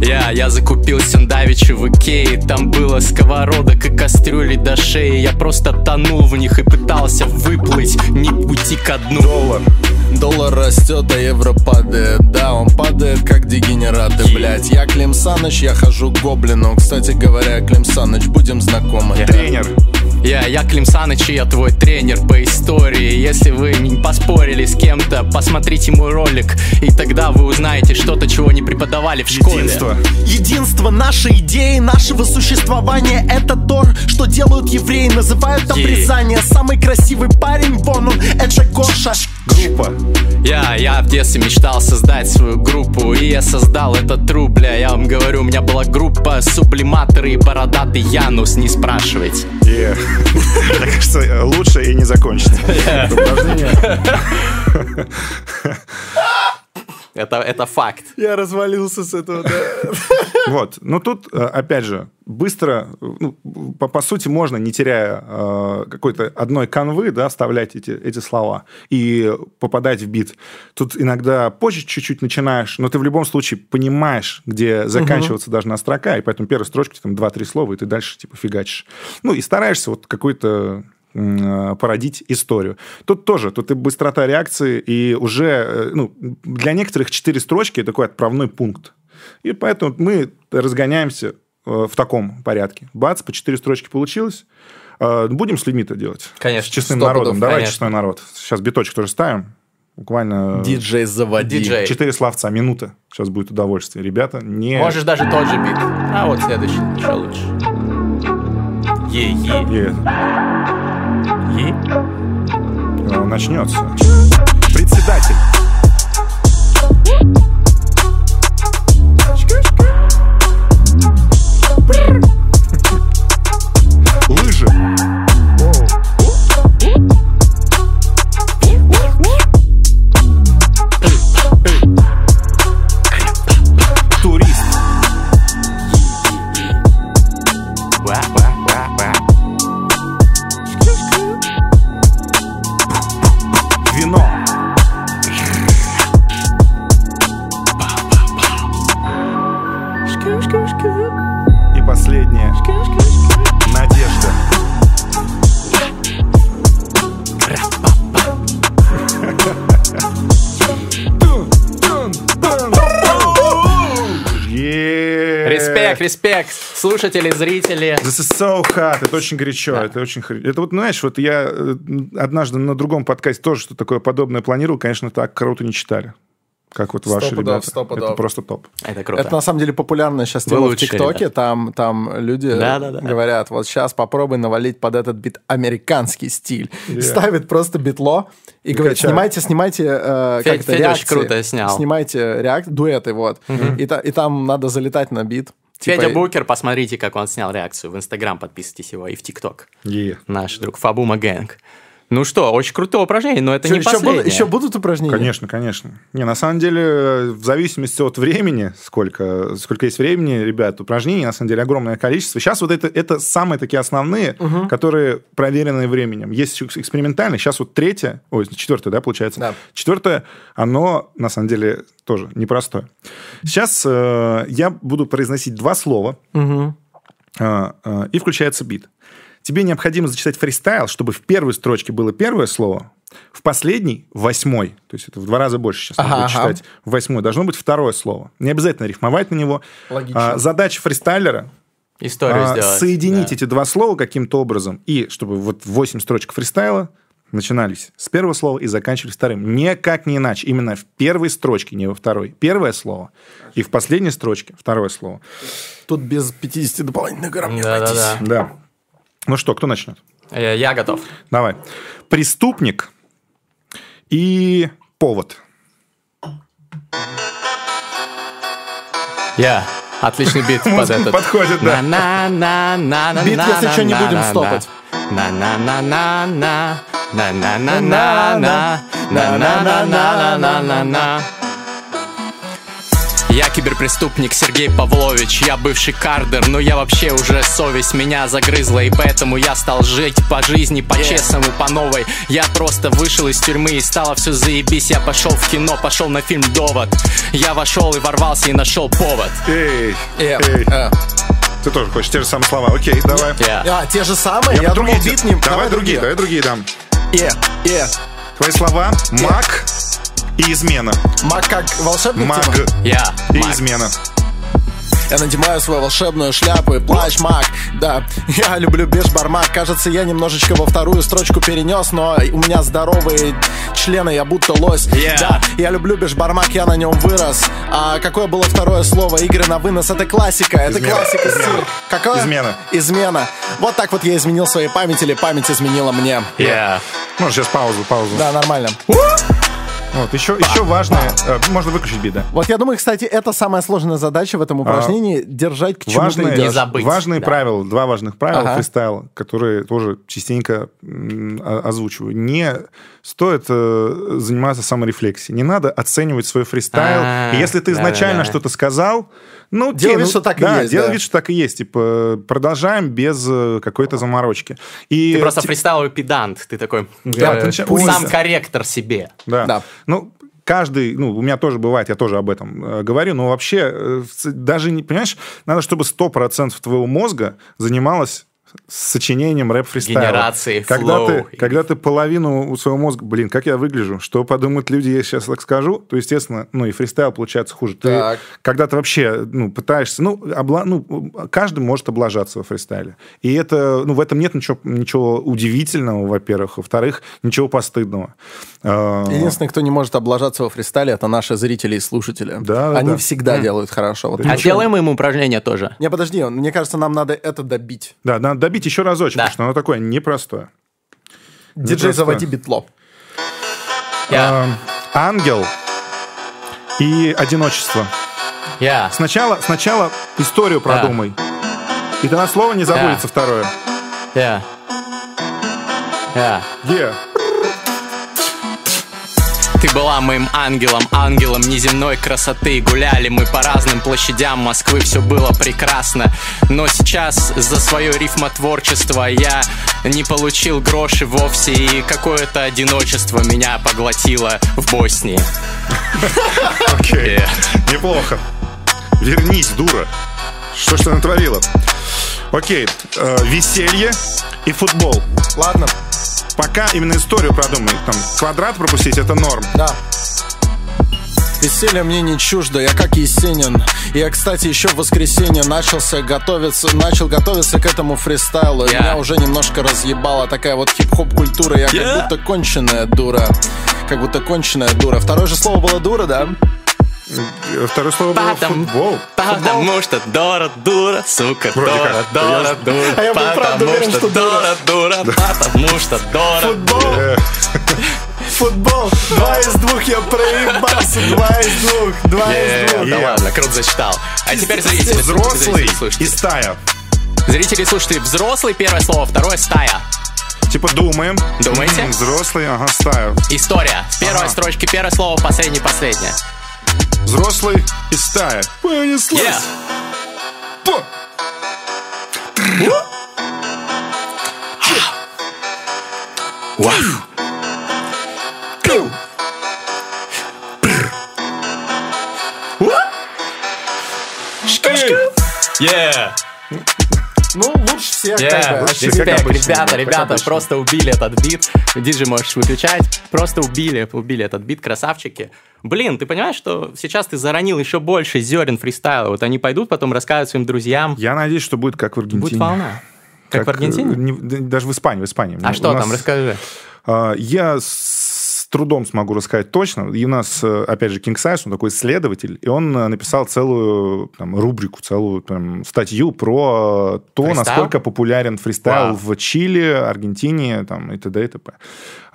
Я, я закупился давеча в Икее Там было сковородок и кастрюли до шеи Я просто тонул в них и пытался выплыть Не уйти ко дну Доллар. Доллар растет, а евро падает. Да, он падает, как дегенераты, блять Я Клим Саныч, я хожу к гоблину. Кстати говоря, Клим Саныч, будем знакомы. Yeah. Тренер. Я, я Клим Саныч, и я твой тренер по истории. Если вы не поспорили с кем-то, посмотрите мой ролик И тогда вы узнаете что-то, чего не преподавали в школе. Единство. Единство нашей идеи, нашего существования Это то, что делают евреи Называют обрезание. Самый красивый парень, вон он, это же Гоша. Группа. Я, я в детстве мечтал создать свою группу И я создал этот труп, бля Я вам говорю, у меня была группа Сублиматоры и бородатый Янус Не спрашивайте мне кажется, лучше и не закончится. *laughs* Упражнение. Это, это факт Я развалился с этого, да *laughs* Вот. Но тут, э, опять же, быстро, ну, по, по сути, можно, не теряя э, какой-то одной канвы, да, вставлять эти, эти слова и попадать в бит. Тут иногда позже чуть-чуть начинаешь, но ты в любом случае понимаешь, где заканчиваться должна строка, и поэтому первая строчка, там, два-три слова, и ты дальше, типа, фигачишь. Ну, и стараешься вот какой-то породить историю. Тут тоже, тут и быстрота реакции, и уже, э, ну, для некоторых четыре строчки такой отправной пункт. И поэтому мы разгоняемся э, в таком порядке. Бац, по четыре строчки получилось. Э, Будем с людьми это делать? Конечно, С честным народом. пудов, Давай конечно. честной народ. Сейчас биточек тоже ставим. Буквально Диджей заводи. Диджей. четыре словца, минута. Сейчас будет удовольствие. Ребята, не... Можешь даже тот же бит. А вот следующий, еще лучше. Е-е. И Е. начнется. Председатель. Респект, слушатели, зрители. This is so hot. Это очень горячо. Это очень хр- Это вот, знаешь, вот я э, однажды на другом подкасте тоже что такое подобное планировал. Конечно, так круто не читали. Как вот ваши Стопудов, ребята. стопудов. Это просто топ. Это круто. Это на самом деле популярная сейчас Вы тема в ТикТоке. Там, там люди Да-да-да. говорят, вот сейчас попробуй навалить под этот бит американский стиль. Ставит просто битло и, говорит, качает. снимайте, снимайте, э, Федя- как это, Федя очень реакции. круто снял. Снимайте реак... дуэты, вот. И, та- и там надо залетать на бит. Типа, Федя Букер, посмотрите, как он снял реакцию. В Инстаграм подписывайтесь его и в ТикТок. Yeah. Наш друг Фабума Гэнг. Ну что, очень крутое упражнение, но это Чё, не еще, последнее. будут, еще будут упражнения? Конечно, конечно. Не, на самом деле, э, в зависимости от времени, сколько, сколько есть времени, ребят, упражнений, на самом деле, огромное количество. Сейчас вот это, это самые такие основные, которые проверенные временем. Есть еще экспериментальные. Сейчас вот третье, ой, четвертое, да, получается? Да. Четвертое, оно, на самом деле, тоже непростое. Сейчас э, я буду произносить два слова, э, э, и включается бит. Тебе необходимо зачитать фристайл, чтобы в первой строчке было первое слово, в последней – восьмой. То есть это в два раза больше сейчас Ага, надо ага. читать. В восьмой должно быть второе слово. Не обязательно рифмовать на него. Логично. А, задача фристайлера Историю а, сделать. соединить да. эти два слова каким-то образом, и чтобы вот восемь строчек фристайла начинались с первого слова и заканчивались вторым. Никак не иначе. Именно в первой строчке, не во второй. Первое слово. И в последней строчке второе слово. Тут без 50 дополнительных грамм не Да-да-да. обойтись. Да. Ну что, кто начнет? Э, Я готов. Давай. Преступник и повод. Я. Отличный бит *laughs* под этот. подходит, да. На-на-на-на-на-на. Бит, если чё, не будем стопать. На-на-на-на-на. На-на-на-на-на. На-на-на-на-на-на-на. Я киберпреступник Сергей Павлович Я бывший кардер, но я вообще уже совесть меня загрызла И поэтому я стал жить по жизни, по-честному, по новой Я просто вышел из тюрьмы и стало все заебись Я пошел в кино, пошел на фильм «Довод» Я вошел и ворвался и нашел повод Эй, Э, эй. э. Ты тоже хочешь те же самые слова. Окей, давай. Я. А, те же самые? Я, думал, другие бит те- не... Давай другие, давай другие дам. Э, э. Твои слова маг и измена. Маг как волшебник? Маг? Я, и Мак. измена. Я надеваю свою волшебную шляпу и плащ маг Да, *laughs* я люблю бешбармак Кажется, я немножечко во вторую строчку перенес Но у меня здоровые члены, я будто лось Yeah. Да, я люблю бешбармак, я на нем вырос А какое было второе слово? Игры на вынос, это классика Это Измена. классика Измена. стиль Какое? Измена. Измена Вот так вот я изменил своей память Или память изменила мне Я. Можно сейчас паузу, паузу. Да, нормально Вот, еще, еще важное... э, Можно выключить бит, да. Вот я думаю, кстати, это самая сложная задача в этом упражнении Держать к чему идешь Не забыть, важные да. правила, два важных правила Ага. фристайла, которые тоже частенько озвучиваю. Не стоит э, заниматься саморефлексией. Не надо оценивать свой фристайл. А, и если ты да, изначально да, да. что-то сказал, ну, Делай те, вид, ну, что так и да, есть, делай да. вид, что так и есть. Типа, продолжаем без э, какой-то заморочки. И Ты просто ти- фристайловый педант. Ты такой Да, э, ты сам корректор себе. Да. Да. Ну, каждый, ну, у меня тоже бывает, я тоже об этом э, говорю, но вообще, э, даже, не, понимаешь, надо, чтобы 100% твоего мозга занималось с сочинением рэп-фристайла. Генерации когда флоу. ты, когда ты половину у своего мозга, блин, как я выгляжу, что подумают люди, если я сейчас так скажу, то, естественно, ну и фристайл получается хуже. Ты, Так. когда ты вообще, ну, пытаешься, ну, обла- ну, каждый может облажаться во фристайле. И это, ну, в этом нет ничего, ничего удивительного, во-первых. Во-вторых, ничего постыдного. А, Единственный, кто не может облажаться во фристайле, это наши зрители и слушатели. Да, Они да. всегда делают хорошо. Вот А делаем им упражнение тоже. Не, подожди, мне кажется, нам надо это добить. Да, надо добить еще разочек, Да. потому что оно такое непростое. Диджей, просто- заводи битло. Я, А, ангел и одиночество. я, Сначала, сначала историю продумай. И тогда слово не забудется Да. второе. я, я. Е. Ты была моим ангелом, ангелом неземной красоты Гуляли мы по разным площадям Москвы, все было прекрасно Но сейчас за свое рифмотворчество Я не получил гроши вовсе И какое-то одиночество меня поглотило в Боснии Окей. Неплохо. Вернись, дура. Что ж ты натворила? Окей. э, веселье и футбол. Ладно, Пока именно историю продумай. Там квадрат пропустить это норм. да. Веселье мне не чуждо, я как Есенин Я, кстати, еще в воскресенье начался готовиться, начал готовиться к этому фристайлу И Я. Меня уже немножко разъебала такая вот хип-хоп культура Я Я. как будто конченая дура Как будто конченая дура Второе же слово было дура, да? Э, Второе слово было Потому- футбол. Потому что Дора, дура, сука, Вроде Дора, как. Дора, Я- дура А я был правда Потому уверен, что дура. Дора, дура Потому что Дора Футбол, Э, футбол Два из двух я проебался Два из двух, два из двух Да ладно, круто зачитал А теперь зрители Взрослый и стая. Зрители, слушайте, взрослый первое слово, второе стая. Типа думаем. Думаете? Взрослый, ага, стая. История. С первой Ага. строчки первое слово, последнее, последнее. Взрослый и стая. Понеслась. Yeah. По. Вау. Yeah. Ну, лучше всех Yeah. как бы. Вообще, Респект, как обычно, ребята, ребята, просто убили этот бит. Диджей, можешь выключать. Просто убили, убили этот бит, красавчики. Блин, ты понимаешь, что сейчас ты заронил еще больше зерен фристайла. Вот они пойдут, потом расскажут своим друзьям. Я надеюсь, что будет как в Аргентине. Будет волна. Как, в э, Аргентине? не- да, даже в Испании, в Испании. А У что нас, там, расскажи. а, Я трудом смогу рассказать точно. И у нас, э, опять же, King Size, он такой исследователь, и он э, написал целую там, рубрику, целую там, статью про то, Фристайл? насколько популярен фристайл Вау. в Чили, Аргентине там, и т.д. и т.п.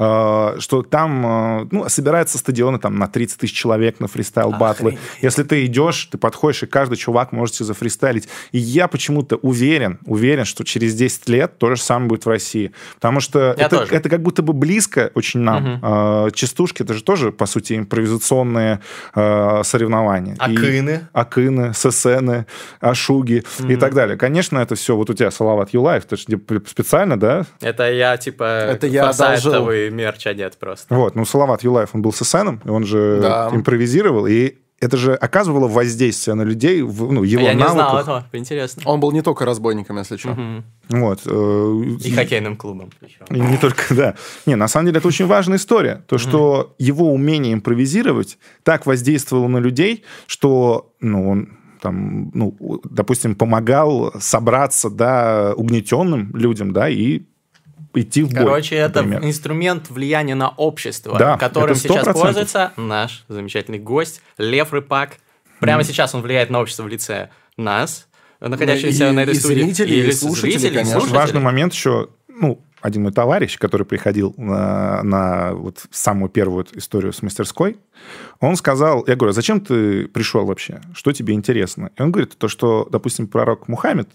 А, Что там э, ну, собираются стадионы там, на 30 тысяч человек на фристайл-батлы. Если ты идешь, ты подходишь, и каждый чувак может себе зафристайлить. И я почему-то уверен, уверен, что через 10 лет то же самое будет в России. Потому что Я это, тоже. это как будто бы близко очень нам. А, частушки, это же тоже, по сути, импровизационные а, соревнования. И- Акыны. Акыны, Сесены, Ашуги и так далее. Конечно, это все... Вот у тебя Салават Юлаев, ты же специально, да? Это я, типа, Это я форсайтовый мерч одет просто. Вот, ну, Салават Юлаев, он был Сесеном, и он же Да. импровизировал, и это же оказывало воздействие на людей, ну, его А я не знал навыках. этого, интересно. Он был не только разбойником, если что. Вот. э, И хоккейным клубом. причем. И не только, да. Не, на самом деле это очень важная история. То, что его умение импровизировать так воздействовало на людей, что, ну, он там, ну, допустим, помогал собраться, да, угнетенным людям, да, и идти в бой. Короче, это например. инструмент влияния на общество, Да, которым сейчас 100%. пользуется наш замечательный гость Лев Рыпак. Прямо сейчас он влияет на общество в лице нас, находящихся и- на этой и студии. зрителей, и или слушателей, зрителей, и конечно. Очень слушателей. важный момент еще, ну, один мой товарищ, который приходил на, на вот самую первую историю с мастерской, он сказал, я говорю, а зачем ты пришел вообще? Что тебе интересно? И он говорит, то, что, допустим, пророк Мухаммед,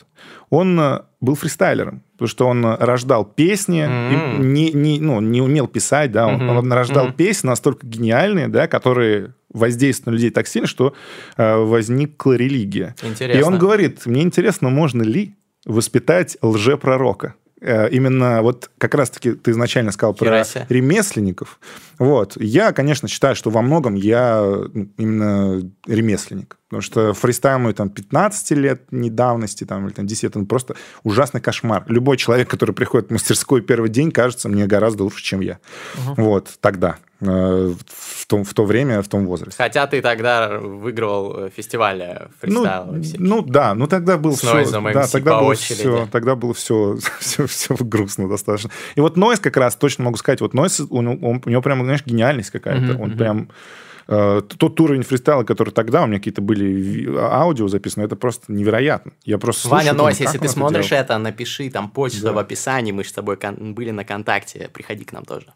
он э, был фристайлером, потому что он рождал песни, и не, не, ну, не умел писать, да, он, он рождал песни настолько гениальные, да, которые воздействуют на людей так сильно, что э, возникла религия. И Интересно. он говорит, мне интересно, можно ли воспитать лжепророка. Э, именно вот как раз-таки ты изначально сказал про Херасе. ремесленников. Вот. Я, конечно, считаю, что во многом я ну, именно ремесленник. Потому что фристайл мой там 15 лет недавности, там, или там 10 лет, он просто ужасный кошмар. Любой человек, который приходит в мастерскую первый день, кажется мне гораздо лучше, чем я. Вот, тогда. Э, В, том, в то время, в том возрасте. Хотя ты тогда выигрывал э, фестиваль фристайла. Ну, ну да, ну тогда было С все, да, MC тогда было очереди. все, тогда было все, все, все грустно достаточно. И вот Нойз как раз точно могу сказать, вот у него, он- у него прям, знаешь, гениальность какая-то, Мгм, он мгм. прям э, тот уровень фристайла, который тогда у меня какие-то были аудио записаны, это просто невероятно. Я просто Ваня слушаю, Нойс, как если он ты это смотришь делал? это, напиши там почту Да. в описании, мы с тобой были на контакте, приходи к нам тоже.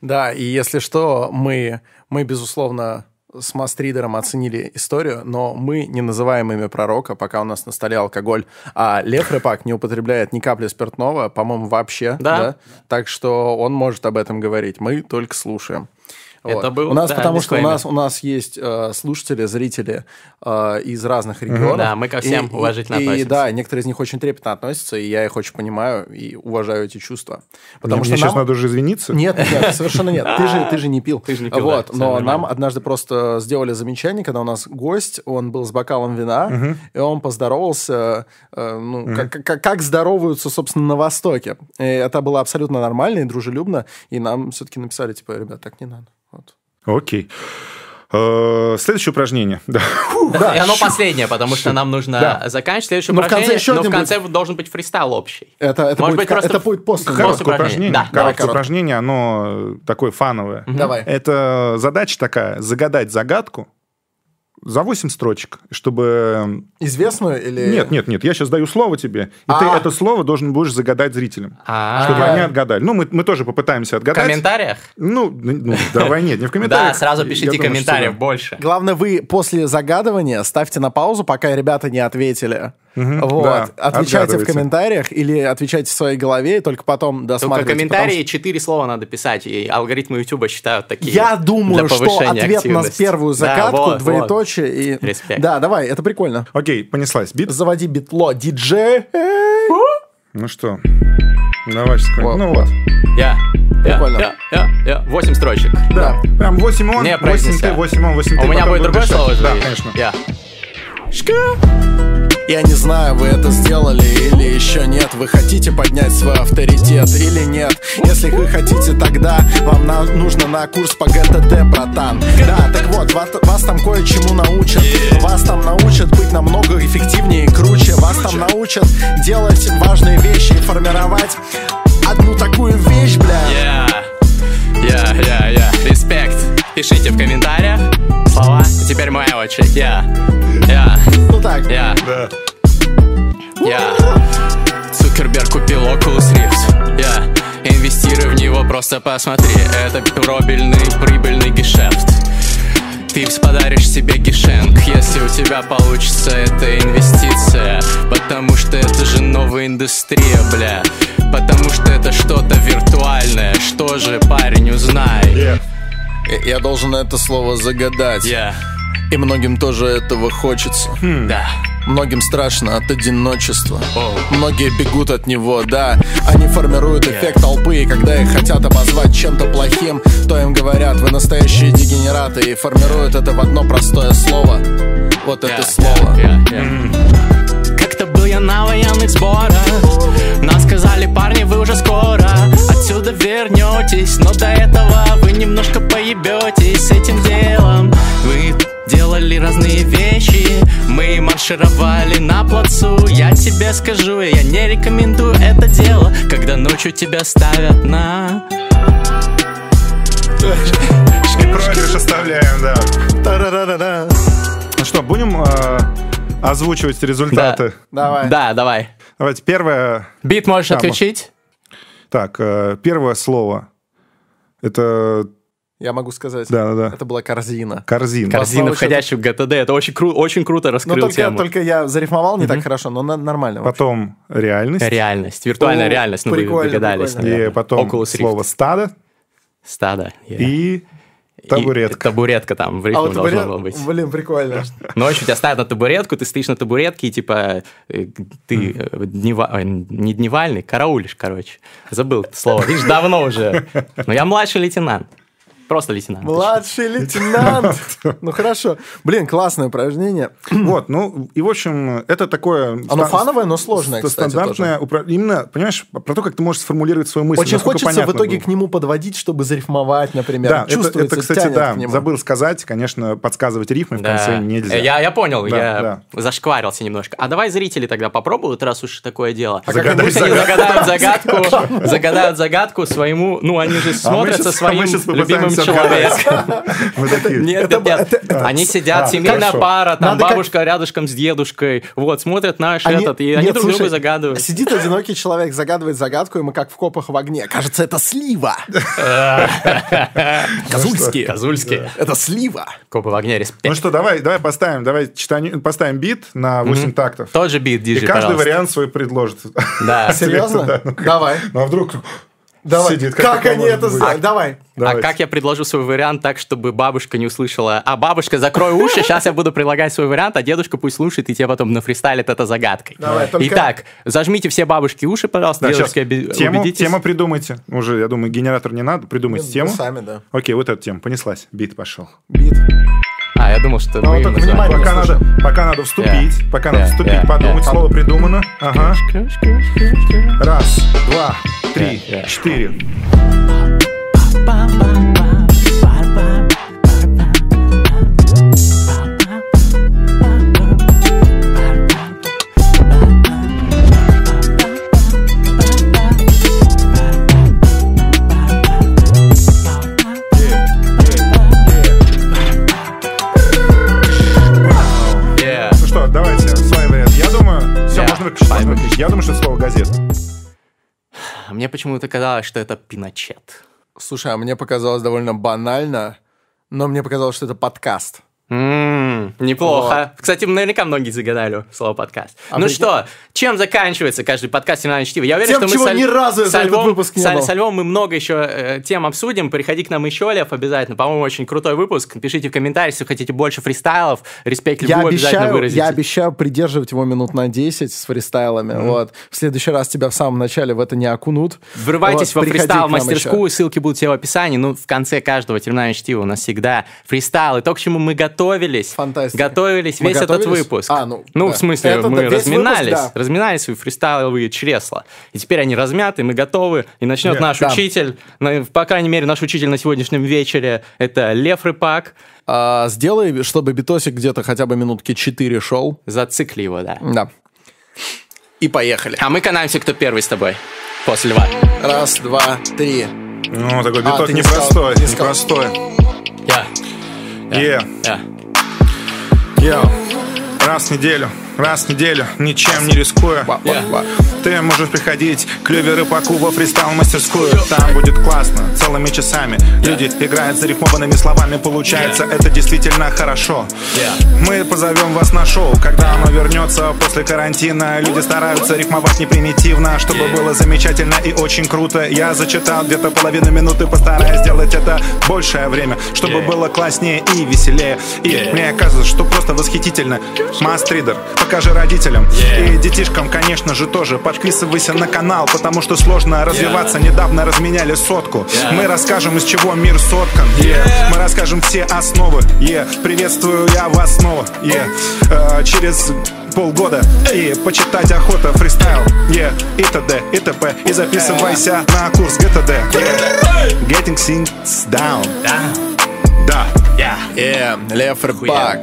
Да, и если что, мы, мы безусловно, с Мастридером оценили историю, но мы не называем имя пророка, пока у нас на столе алкоголь. А Лев Рыпак не употребляет ни капли спиртного, по-моему, вообще. Да. Так что он может об этом говорить. Мы только слушаем. Это был, у нас, да, потому что у дисклеймер. нас, у нас есть э, слушатели, зрители э, из разных регионов. Да, мы ко всем И- уважительно и, и, относимся. да, некоторые из них очень трепетно относятся, и я их очень понимаю и уважаю эти чувства. Потому Мне, что мне сейчас нам- надо уже извиниться. нет, нет, совершенно нет. Ты же, ты же не пил. Ты же не пил, Вот, да, но нормально. нам однажды просто сделали замечание, когда у нас гость, он был с бокалом вина, и он поздоровался, э, ну, как, как, как здороваются, собственно, на Востоке. И это было абсолютно нормально и дружелюбно, и нам все-таки написали, типа, ребят, так не надо. Окей. Э, Следующее упражнение. *laughs* Да. Да, и оно последнее, потому что нам нужно Да. заканчивать следующее Но в конце упражнение, еще но в конце должен быть фристайл общий. Это, это, Может будет, быть, просто это будет после. Короткое упражнение. упражнение. Да, Короткое давай, упражнение, оно такое фановое. Давай. Это задача такая, загадать загадку за 8 строчек, чтобы... Известную или... Нет, нет, нет, я сейчас даю слово тебе, и А. ты это слово должен будешь загадать зрителям. А, Чтобы А. они отгадали. Ну, мы, мы тоже попытаемся В отгадать. комментариях? Ну, ну, *laughs* давай нет, не в комментариях. Да, сразу Я пишите что комментариев больше. Главное, вы после загадывания ставьте на паузу, пока ребята не ответили. Вот. да, отвечайте в комментариях или отвечайте в своей голове, и только потом Только досматривайте. комментарии четыре слова надо писать, и алгоритмы Ютуба считают такие. Я думаю, что ответ на первую Да, вот, двоеточие и... Респект. Да, давай, это прикольно. Окей, понеслась. Бит? Заводи битло. Диджей. Ну что, давай сейчас. Вот, Ну вот. Я, Прикольно. я, я, я. Восемь строчек. Да, прям 8 он, Не 8 произнеся. ты, 8 он, 8 А ты. у меня будет другое слово же? Да, конечно. Я. Я не знаю, вы это сделали или еще нет. Вы хотите поднять свой авторитет или нет? Если вы хотите, тогда вам на- нужно на курс по ГТД, братан. Да, так вот, вас, вас там кое-чему научат. Вас там научат быть намного эффективнее и круче. Вас там научат делать важные вещи и формировать одну такую вещь, бля. Я, я, я, я. Респект. Пишите в комментариях слова. Теперь моя очередь. Я, я, Ну так, я, Да. я. Цукерберг купил Oculus Rift. Я инвестирую в него, просто посмотри. Это пробельный, прибыльный гешефт. Ты подаришь себе гешенк, если у тебя получится эта инвестиция Потому что это же новая индустрия, бля Потому что это что-то виртуальное Что же, парень, узнай Yeah. Я должен это слово загадать. Я, И многим тоже этого хочется. Да. Многим страшно от одиночества. Многие бегут от него, да. Они формируют эффект толпы И когда их хотят обозвать чем-то плохим То им говорят, вы настоящие дегенераты И формируют это в одно простое слово. Вот это слово. Как-то был я на военных сборах. Нам сказали, парни, вы уже скоро Отсюда вернетесь Но до этого вы немножко поебетесь с этим делом Вы делали разные вещи Мы маршировали на плацу Я тебе скажу, я не рекомендую это дело Когда ночью тебя ставят на И проигрыш оставляем, да. Та-ра-ра-ра-ра. Ну что, будем э, озвучивать результаты? Давай Да, давай Давайте первое. Бит можешь Да, отключить? Так, э, первое слово. Это Я могу сказать Да, да, да. Это была корзина корзина. Корзина, входящая в ГТД Это очень, кру- очень круто Но раскрыл Ну, только, тему только я зарифмовал не так хорошо Но на- нормально вообще. Потом реальность. Реальность, виртуальная О, реальность, ну вы прикольно, догадались, прикольно. И потом Oculus Rift. слово стадо. Стадо. yeah. И И Табуретка. табуретка там в А рифму вот должна была быть. Блин, прикольно. Ночью тебя ставят на табуретку, ты стоишь на табуретке, и типа э, ты э, днева- не дневальный, караулишь, короче. Забыл это слово. Видишь, давно уже. Но я младший лейтенант. Просто лейтенант. Младший *laughs* лейтенант. *laughs* Ну хорошо. Блин, классное упражнение. *clears throat* Вот, ну, и, в общем, это такое... Оно фановое, но сложное, ст- кстати, Стандартное, упра- именно, понимаешь, про то, как ты можешь сформулировать свою мысль. Очень хочется в итоге к нему подводить, чтобы зарифмовать, например. Да, это, Чувствуется, это, кстати, да, забыл сказать, конечно, подсказывать рифмы в конце нельзя. Я, понял, Да, я зашкварился немножко. А давай зрители тогда попробуют, раз уж такое дело. Пусть они загадают загадку, *laughs* загадают загадку своему, ну они же смотрят щас- со своим а щас любимым такие, Нет, нет, Они сидят, А, семейная пара, там бабушка рядышком с дедушкой, вот, смотрят наш этот, и они друг другу загадывают. Сидит одинокий человек, загадывает загадку, и мы как в копах в огне. Кажется, это слива. *laughs* Козульские. Козульские. Это слива. Копы в огне, респект. Ну что, давай, давай поставим, давай поставим бит на 8 тактов. Тот же бит, И диджей, каждый пожалуйста. вариант свой предложит. Да. Серьезно? Ну Давай. Ну а вдруг Давай. сидит? Как такое они это быть? сделали? Давай. А как я предложу свой вариант так, чтобы бабушка не услышала? А бабушка, закрой уши, сейчас я буду предлагать свой вариант, а дедушка пусть слушает, и тебе потом нафристайлит это загадкой. Давай, только- Итак, зажмите все бабушки уши, пожалуйста, Да, дедушки, оби- тему, убедитесь. тему придумайте. Уже, я думаю, генератор не надо. Придумайте тему. Мы сами, да. Окей, вот эта тема. Понеслась. Бит пошел. Бит. А, я думал, что Ну, мы... только внимание. Пока надо, пока надо вступить. Yeah. Пока надо Yeah, вступить, yeah, подумать. yeah. Слово придумано. Ага. Раз, два, три, четыре. Yeah. Ну что, давайте, свой вариант. Я думаю, все, Yeah. можно выключить. Давай можно выключить. выключить. Я думаю, что это слово газета. Мне почему-то казалось, что это Пиночет. Слушай, а мне показалось довольно банально, но мне показалось, что это подкаст. М, неплохо. Кстати, наверняка многие загадали слово подкаст. А ну прикинь- что, чем заканчивается каждый подкаст «Терминальное чтиво»? Я уверен, Тем, что мы чего с Аль- ни разу с за этот Альвом- выпуск не с Аль- было. с Альвом мы много еще э, тем обсудим. Приходи к нам еще, Лев, обязательно. По-моему, очень крутой выпуск. Пишите в комментариях, если хотите больше фристайлов. Респект Я Льву обязательно обещаю, выразите. я обещаю придерживать его минут на 10 с фристайлами. Вот. В следующий раз тебя в самом начале в это не окунут. Врывайтесь Вот, во приходи к нам фристайл-мастерскую, ссылки будут все в описании. Ну, в конце каждого терминального чтива у нас всегда фристайл. И то, к чему мы готовились. Фантастика. Готовились Мы весь этот готовились? выпуск. А, ну, ну да. в смысле, Это мы да, разминались. выпуск, да. Разминали свои фристайловые чресла. И теперь они размяты, мы готовы. И начнет Нет, наш да. учитель, на- по крайней мере, наш учитель на сегодняшнем вечере, это Лев Рыпак. А, сделай, чтобы битосик где-то хотя бы минутки 4 шел. Зацикли его, да. Да. И поехали. А мы канаемся, кто первый с тобой. После Льва. Раз, два, три. Ну, такой А, биток сказал, непростой. не. Непростой. Я. Е, Я. е. Раз в неделю, раз в неделю, ничем не рискуя. Ты можешь приходить к Леве Рыбаку во фристайл-мастерскую. Там будет классно, целыми часами. Люди играют зарифмованными словами Получается, это действительно хорошо. Мы позовем вас на шоу. Когда оно вернется после карантина Люди стараются рифмовать не примитивно Чтобы было замечательно и очень круто. Я зачитал где-то половину минуты Постараюсь сделать это большее время Чтобы было класснее и веселее. И мне кажется, что просто восхитительно Мастридер, покажи родителям Yeah. И детишкам, конечно же, тоже Подписывайся на канал, потому что сложно развиваться Недавно разменяли сотку Yeah. Мы расскажем, из чего мир соткан Yeah. Мы расскажем все основы Yeah. Приветствую я вас снова Yeah. Э, Через полгода И почитать охота фристайл yeah. И т.д. и т.п. И записывайся на курс ГТД yeah. Getting things down Да Я. Э, Лев Рыбак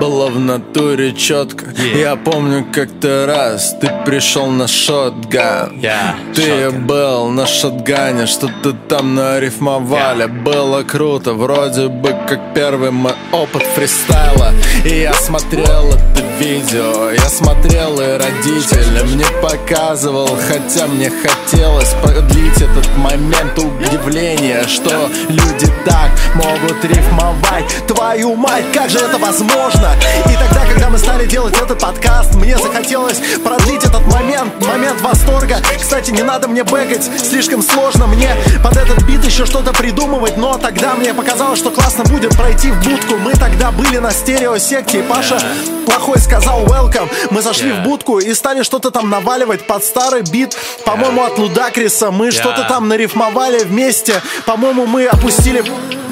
было в натуре четко Я помню как-то раз ты пришел на шотган. Я. Ты Шотган. был на шотгане, что-то там нарифмовали. Было круто, вроде бы как первый мой опыт фристайла. И я смотрел это видео, я смотрел и родители. Мне показывал, хотя мне хотелось продлить этот момент удивления Что люди так могут рифмовать. Твою мать, как же это возможно? И тогда, когда мы стали делать этот подкаст Мне захотелось продлить этот момент, момент восторга Кстати, не надо мне бегать, слишком сложно мне Под этот бит еще что-то придумывать, но тогда мне показалось, что классно будет пройти в будку. Мы тогда были на стереосекте, и Паша плохой сказал welcome. Мы зашли в будку и стали что-то там наваливать под старый бит, по-моему, от Лудакриса. Мы что-то там нарифмовали вместе. По-моему, мы опустили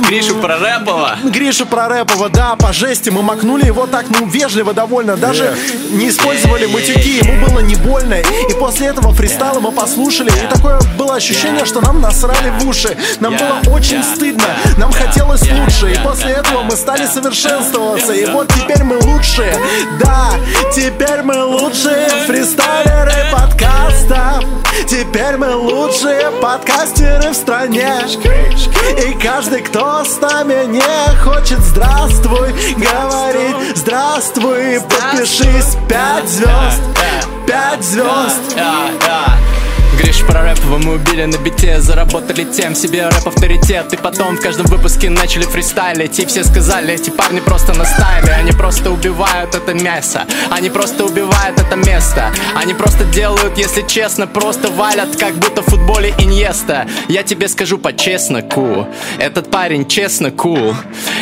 Гришу Прорепова. Гришу Прорепова, да, по жести. Мы макнули его так, ну, вежливо довольно. Даже не использовали матюки, ему было не больно. И после этого фристайла мы послушали. И такое было ощущение, что нам насрали в уши. Нам было очень стыдно. Нам хотелось лучше. И после этого мы стали совершенствоваться. И вот теперь мы лучшие. Да, теперь мы лучшие фристайлеры подкаста. Теперь мы лучшие подкастеры в стране. И каждый, кто с нами не хочет здравствуй, говорит здравствуй, подпишись, пять звезд, пять звезд. Гриш Прорепова мы убили на бите. Заработали тем себе рэп-авторитет И потом в каждом выпуске начали фристайлить. И все сказали, эти парни просто на стайле. Они просто убивают это мясо. Они просто убивают это место. Они просто делают, если честно Просто валят, как будто в футболе Иньеста. Я тебе скажу по-честно, ку Этот парень честно кул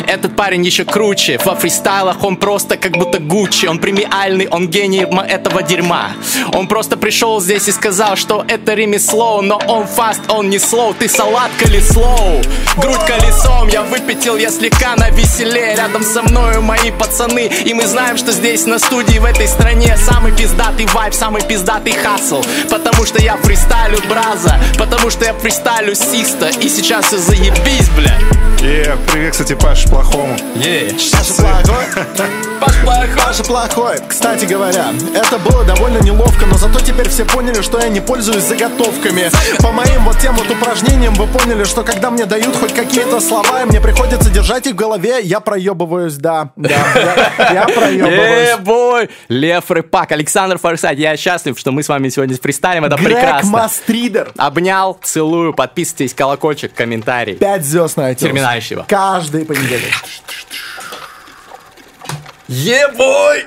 Этот парень еще круче. Во фристайлах он просто как будто Гуччи. Он премиальный, он гений этого дерьма. Он просто пришел здесь и сказал, что это ремесло Но он фаст, он не слоу Ты салат колесо Грудь колесом Я выпятил, я слегка на веселе Рядом со мною мои пацаны И мы знаем, что здесь на студии в этой стране Самый пиздатый вайб, самый пиздатый хасл Потому что я фристайлю браза Потому что я фристайлю систа И сейчас все заебись, бля Е, привет, кстати, Паш Плохому. Е. Паша плохой, Паш плохой. Паша плохой. Кстати говоря, это было довольно неловко, но зато теперь все поняли, что я не пользуюсь заготовками. По моим вот тем вот упражнениям вы поняли, что когда мне дают хоть какие-то слова, и мне приходится держать их в голове, я проебываюсь, да. Да, я, я проебываюсь. Э, бой! Лев Рыпак, Александр Форсайт. Я счастлив, что мы с вами сегодня фристайлим. Это Грег прекрасно. Мастридер. Обнял, целую, подписывайтесь, колокольчик, комментарий. Пять звезд на iTunes. Терминающего. Каждый понедельник. Ебой!